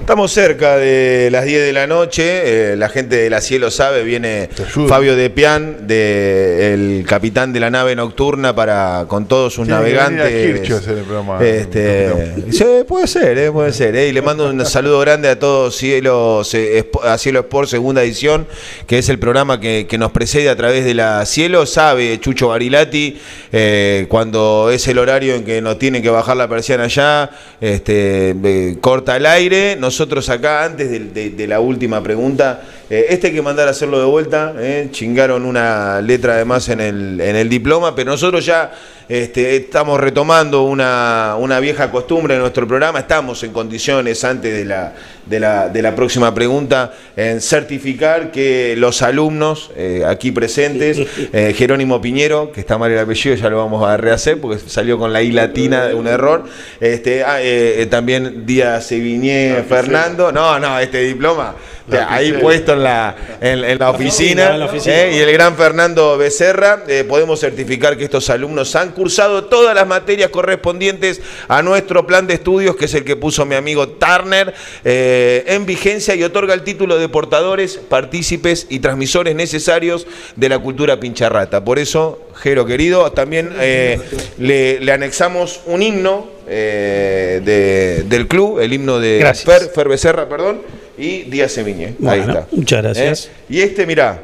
Estamos cerca de las 10 de la noche, eh, la gente de la Cielo sabe, viene. Fabio Depian, de, el capitán de la nave nocturna, para con todos sus Tiene que venir a navegantes. Kirchhoff a hacer el programa, Este, sí, puede ser, eh, puede ser. eh, y le mando un saludo grande a todos Cielo, se- Espo- a Cielo Sport segunda edición, que es el programa que, que nos precede a través de la Cielo. Sabe Chucho Barilati, eh, cuando es el horario en que nos tiene que bajar la persiana allá, este, eh, corta el aire. Nosotros acá, antes de, la última pregunta, eh, este hay que mandar a hacerlo de vuelta. eh, chingaron una letra además en el, en el diploma, pero nosotros ya este, estamos retomando una, una vieja costumbre en nuestro programa. Estamos en condiciones, antes de la, de la, de la próxima pregunta, en certificar que los alumnos eh, aquí presentes, eh, Jerónimo Piñero, que está mal el apellido, ya lo vamos a rehacer porque salió con la I latina de un error. Este, ah, eh, también Díaz Sevigné, Fernando. No, no, este diploma. o sea, ahí puesto en la, en, en la oficina, en la oficina. eh, y el gran Fernando Becerra, eh, podemos certificar que estos alumnos han cursado todas las materias correspondientes a nuestro plan de estudios, que es el que puso mi amigo Turner, eh, en vigencia y otorga el título de portadores, partícipes y transmisores necesarios de la cultura pincharrata. Por eso, Jero querido, también eh, le, le anexamos un himno eh, de- del club, el himno de. Fer, Fer Becerra, perdón, y Díaz Semiñe. Ahí Bueno, está. muchas gracias. ¿Eh? Y este, mirá,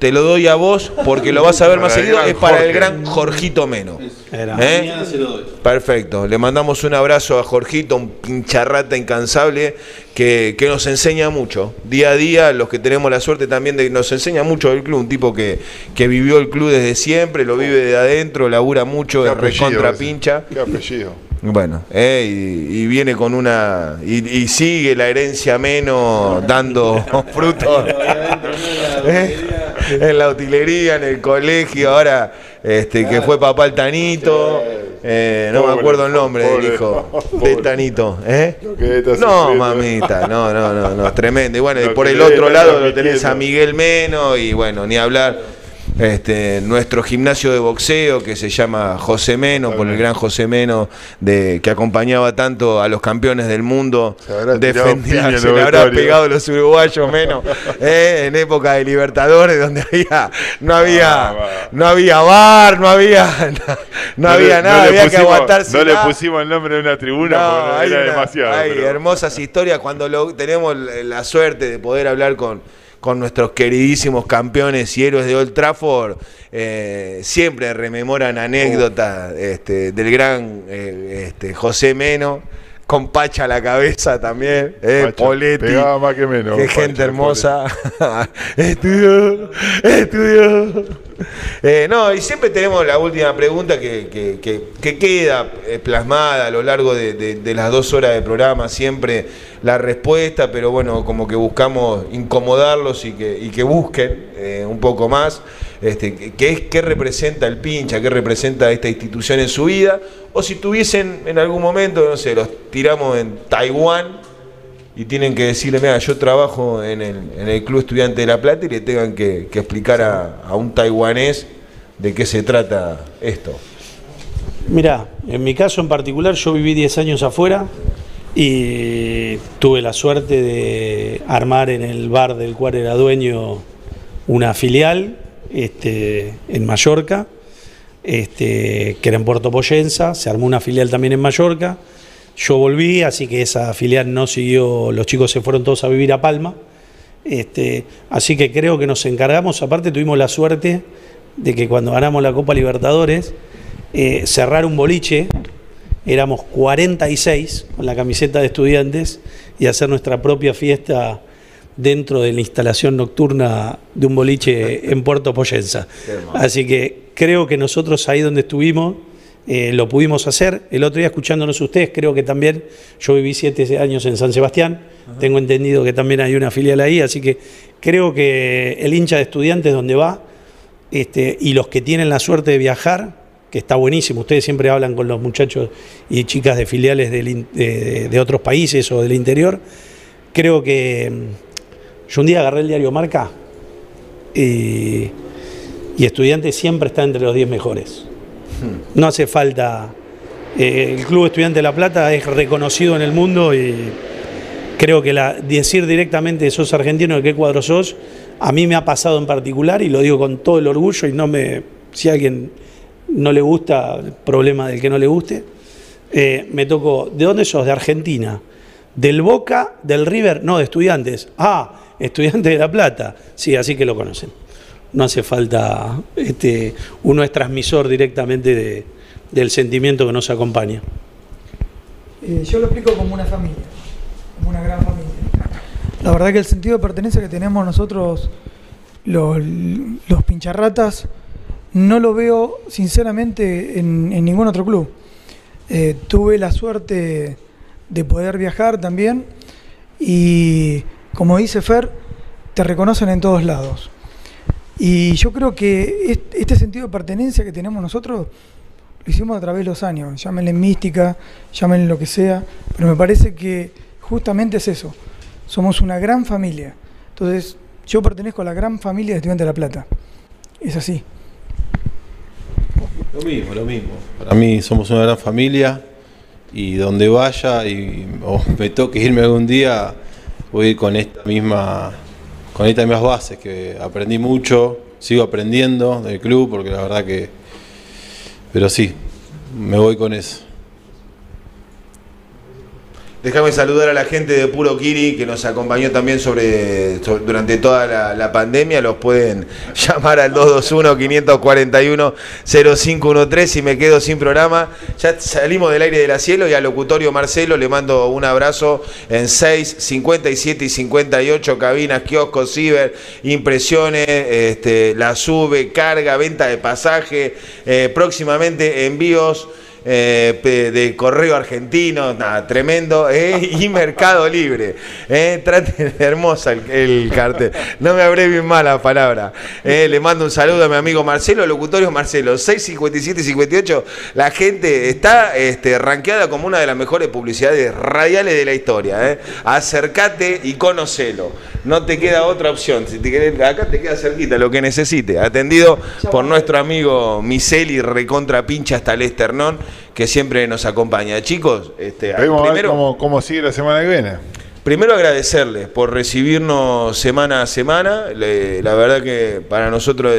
te lo doy a vos porque lo vas a ver más el seguido, es para el gran Jorgito Meno. Era. ¿Eh? Mañana se lo doy. Perfecto, le mandamos un abrazo a Jorgito, un pincharrata incansable que, que nos enseña mucho. Día a día, los que tenemos la suerte también de nos enseña mucho del club, un tipo que, que vivió el club desde siempre, lo vive de adentro, labura mucho, es recontra pincha. Qué apellido. Bueno, eh, y, y viene con una. Y, y sigue la herencia menos dando frutos. ¿Eh? En la utilería, en el colegio, ahora este, que fue papá el Tanito. eh, no me acuerdo el nombre del pobre, hijo pobre. de Tanito. ¿eh? No, mamita, no, no, no, no, tremendo. Y bueno, y por el otro lado lo tenés a Miguel Meno y bueno, ni hablar. Este, nuestro gimnasio de boxeo que se llama José Meno, por el gran José Meno, de, que acompañaba tanto a los campeones del mundo, Se habrá defendía- se le habrá pegado los uruguayos Meno, eh, en época de Libertadores, donde había, no había, Ah, no había bar, no había, no, le- había nada, le había que pusimos- aguantarse. No le pusimos el nombre de una tribuna No, porque era una- demasiado. hay pero- hermosas historias cuando lo, tenemos la suerte de poder hablar con, con nuestros queridísimos campeones y héroes de Old Trafford. eh, siempre rememoran anécdotas este, del gran eh, este, José Meno. Con Pacha a la cabeza también, eh, Pacha, Poletti. más que menos, Qué Pacha, gente hermosa. estudió, estudió. Eh, no, y siempre tenemos la última pregunta que, que- que- que queda eh, plasmada a lo largo de, las dos horas de programa, siempre la respuesta, pero bueno, como que buscamos incomodarlos y que, y que busquen eh, un poco más. Este, que- ¿qué, es, ¿Qué representa el pincha? ¿Qué representa esta institución en su vida? O si tuviesen en algún momento, no sé, los tiramos en Taiwán y tienen que decirle, mira, yo trabajo en el, en el Club Estudiante de La Plata y le tengan que, explicar a, a un taiwanés de qué se trata esto. Mirá, en mi caso en particular, yo viví 10 años afuera y tuve la suerte de armar en el bar del cual era dueño una filial este, en Mallorca, este, que era en Puerto Poyensa, se armó una filial también en Mallorca. Yo volví, así que esa filial no siguió, los chicos se fueron todos a vivir a Palma. Este, así que creo que nos encargamos, aparte tuvimos la suerte de que cuando ganamos la Copa Libertadores, eh, cerrar un boliche, éramos 46 con la camiseta de estudiantes y hacer nuestra propia fiesta dentro de la instalación nocturna de un boliche en Puerto Poyensa. Así que creo que nosotros ahí donde estuvimos eh, lo pudimos hacer. El otro día escuchándonos ustedes, creo que también yo viví siete años en San Sebastián, tengo entendido que también hay una filial ahí, así que creo que el hincha de estudiantes donde va este, y los que tienen la suerte de viajar, que está buenísimo, ustedes siempre hablan con los muchachos y chicas de filiales del de, de otros países o del interior, creo que mm, yo un día agarré el diario Marca y, y estudiantes siempre está entre los 10 mejores. No hace falta. eh, el Club Estudiante de La Plata es reconocido en el mundo y creo que la, decir directamente sos argentino, de qué cuadro sos, a mí me ha pasado en particular y lo digo con todo el orgullo y no me. Si a alguien no le gusta, el problema del que no le guste. Eh, me tocó, ¿de dónde sos? De Argentina. Del Boca, del River, no, de estudiantes. Ah, estudiantes de La Plata. Sí, así que lo conocen. No hace falta, este, uno es transmisor directamente de- del sentimiento que nos acompaña. Eh, yo lo explico como una familia, como una gran familia. La verdad que el sentido de pertenencia que tenemos nosotros, los, los pincharratas, no lo veo sinceramente en, en ningún otro club. Eh, tuve la suerte de poder viajar también y, como dice Fer, te reconocen en todos lados. Y yo creo que est- este sentido de pertenencia que tenemos nosotros lo hicimos a través de los años, llámenle mística, llámenle lo que sea, pero me parece que justamente es eso, somos una gran familia. Entonces, yo pertenezco a la gran familia de Estudiantes de La Plata. Es así. Lo mismo, lo mismo. Para mí somos una gran familia y donde vaya y o me toque irme algún día, voy a con esta misma, con estas mismas bases que aprendí mucho, sigo aprendiendo del club porque la verdad que, pero sí, me voy con eso. Déjame saludar a la gente de Puro Kiri que nos acompañó también durante toda la, la pandemia. Los pueden llamar al 221-541-0513 si me quedo sin programa. Ya salimos del aire de la cielo y al locutorio Marcelo le mando un abrazo en 6, 57 y 58 cabinas, kioscos, ciber, impresiones, este, la sube, carga, venta de pasaje, eh, próximamente envíos eh, de correo argentino, nada, tremendo, eh, y Mercado Libre. Eh, traten hermosa el, el cartel. No me habré bien mal la palabra. Eh, le mando un saludo a mi amigo Marcelo, locutorio Marcelo, 657 y 58. La gente está este, rankeada como una de las mejores publicidades radiales de la historia. Acércate y conocelo. No te queda otra opción. Si te querés- acá te queda cerquita lo que necesite. Atendido por nuestro amigo Miseli, recontra pincha hasta el esternón, que siempre nos acompaña. Chicos, este, Vamos a ver primero, cómo, cómo sigue la semana que viene. primero agradecerles por recibirnos semana a semana. Le- la verdad que para nosotros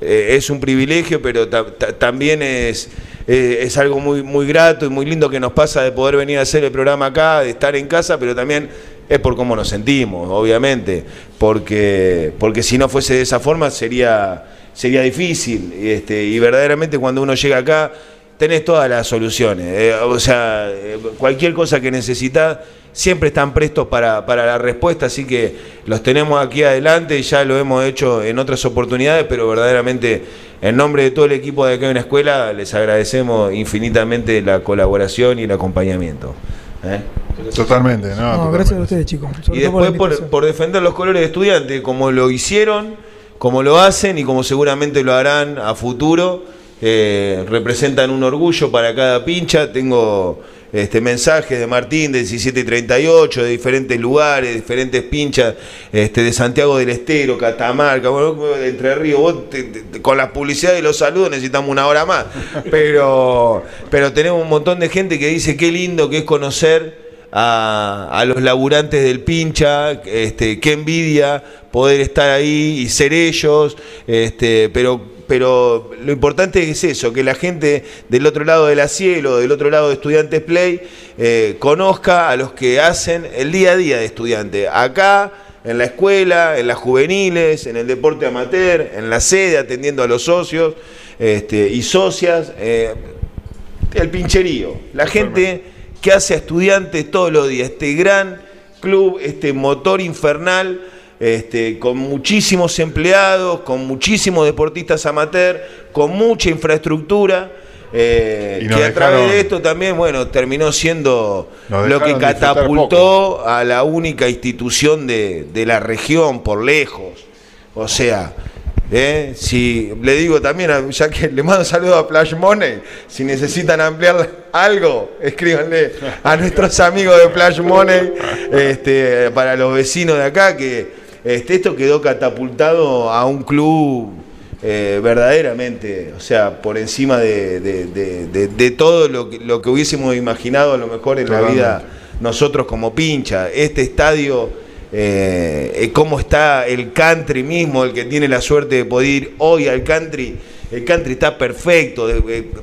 eh, es un privilegio, pero ta- ta- también es, eh, es algo muy, muy grato y muy lindo que nos pasa de poder venir a hacer el programa acá, de estar en casa, pero también es por cómo nos sentimos, obviamente, porque, porque si no fuese de esa forma sería, sería difícil. Este, y verdaderamente cuando uno llega acá, tenés todas las soluciones. eh, o sea, eh, cualquier cosa que necesitas, siempre están prestos para, para la respuesta, así que los tenemos aquí adelante, ya lo hemos hecho en otras oportunidades, pero verdaderamente en nombre de todo el equipo de acá en la escuela, les agradecemos infinitamente la colaboración y el acompañamiento. ¿eh? Totalmente, ¿no? No, Totalmente. gracias a ustedes, chicos. Sobre Y después por, por defender los colores de estudiantes, como lo hicieron, como lo hacen y como seguramente lo harán a futuro, eh, representan un orgullo para cada pincha. Tengo este mensajes de Martín de 1738, de diferentes lugares, diferentes pinchas, este, de Santiago del Estero, Catamarca, bueno, de Entre Ríos. Vos con la publicidad y los saludos necesitamos una hora más. Pero, pero tenemos un montón de gente que dice qué lindo que es conocer a, a los laburantes del pincha, este, qué envidia poder estar ahí y ser ellos, este, pero, pero lo importante es eso, que la gente del otro lado de la cielo, del otro lado de Estudiantes Play, eh, conozca a los que hacen el día a día de estudiante. Acá, en la escuela, en las juveniles, en el deporte amateur, en la sede, atendiendo a los socios este, y socias. eh, el pincherío, la gente que hace a estudiantes todos los días, este gran club, este motor infernal, este, con muchísimos empleados, con muchísimos deportistas amateur, con mucha infraestructura. eh, Y que a través de esto también, bueno, terminó siendo lo que catapultó a la única institución de, de la región por lejos. O sea, ¿eh? si le digo también, ya que le mando un saludo a Flash Money, si necesitan ampliar algo, escríbanle a nuestros amigos de Flash Money, este, para los vecinos de acá, que este, esto quedó catapultado a un club eh, verdaderamente, o sea, por encima de, de- de- de- todo lo que, lo que hubiésemos imaginado a lo mejor en la vida nosotros como pincha. Este estadio, eh, eh, cómo está el country mismo, el que tiene la suerte de poder ir hoy al country, el country está perfecto,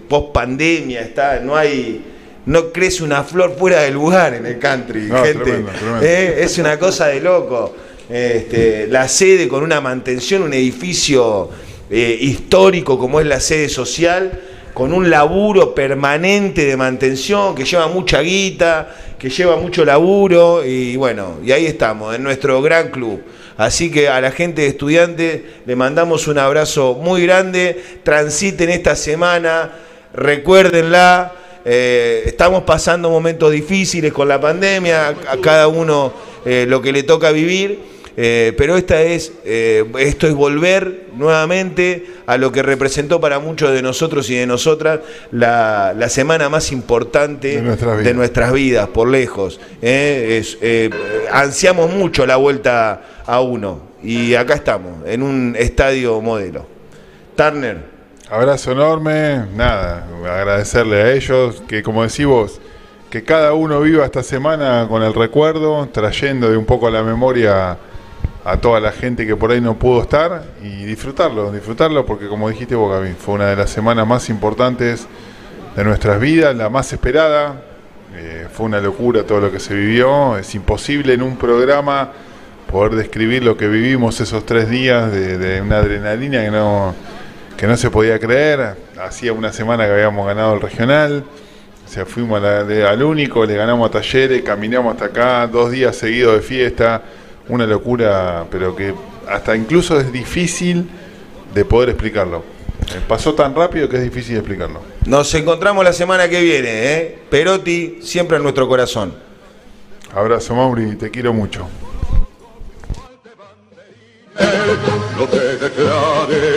post pandemia está, no hay... No crece una flor fuera del lugar en el country, No, gente. tremendo, tremendo. Eh, Es una cosa de loco. Este, la sede con una mantención, un edificio eh, histórico como es la sede social, con un laburo permanente de mantención que lleva mucha guita, que lleva mucho laburo y bueno, y ahí estamos, en nuestro gran club. Así que a la gente de estudiantes le mandamos un abrazo muy grande, transiten esta semana, recuérdenla, eh, estamos pasando momentos difíciles con la pandemia, a, cada uno eh, lo que le toca vivir. Eh, pero esta es, eh, esto es volver nuevamente a lo que representó para muchos de nosotros y de nosotras la, la semana más importante De nuestras vidas. de nuestras vidas, por lejos. Eh, es, eh, ansiamos mucho la vuelta a uno y acá estamos, en un estadio modelo. Turner, Abrazo enorme, nada, agradecerle a ellos, que como decís vos, que cada uno viva esta semana con el recuerdo, trayendo de un poco a la memoria a toda la gente que por ahí no pudo estar y disfrutarlo, disfrutarlo porque como dijiste vos Gaby, fue una de las semanas más importantes de nuestras vidas, la más esperada, eh, fue una locura todo lo que se vivió, es imposible en un programa poder describir lo que vivimos esos tres días de, una adrenalina que no, que no se podía creer, hacía una semana que habíamos ganado el regional, o sea, fuimos al único, le ganamos a Talleres, caminamos hasta acá, dos días seguidos de fiesta, una locura, pero que hasta incluso es difícil de poder explicarlo. Eh, Pasó tan rápido que es difícil de explicarlo. nos encontramos la semana que viene. ¿eh? Perotti siempre en nuestro corazón. Abrazo Mauri, te quiero mucho. no te declare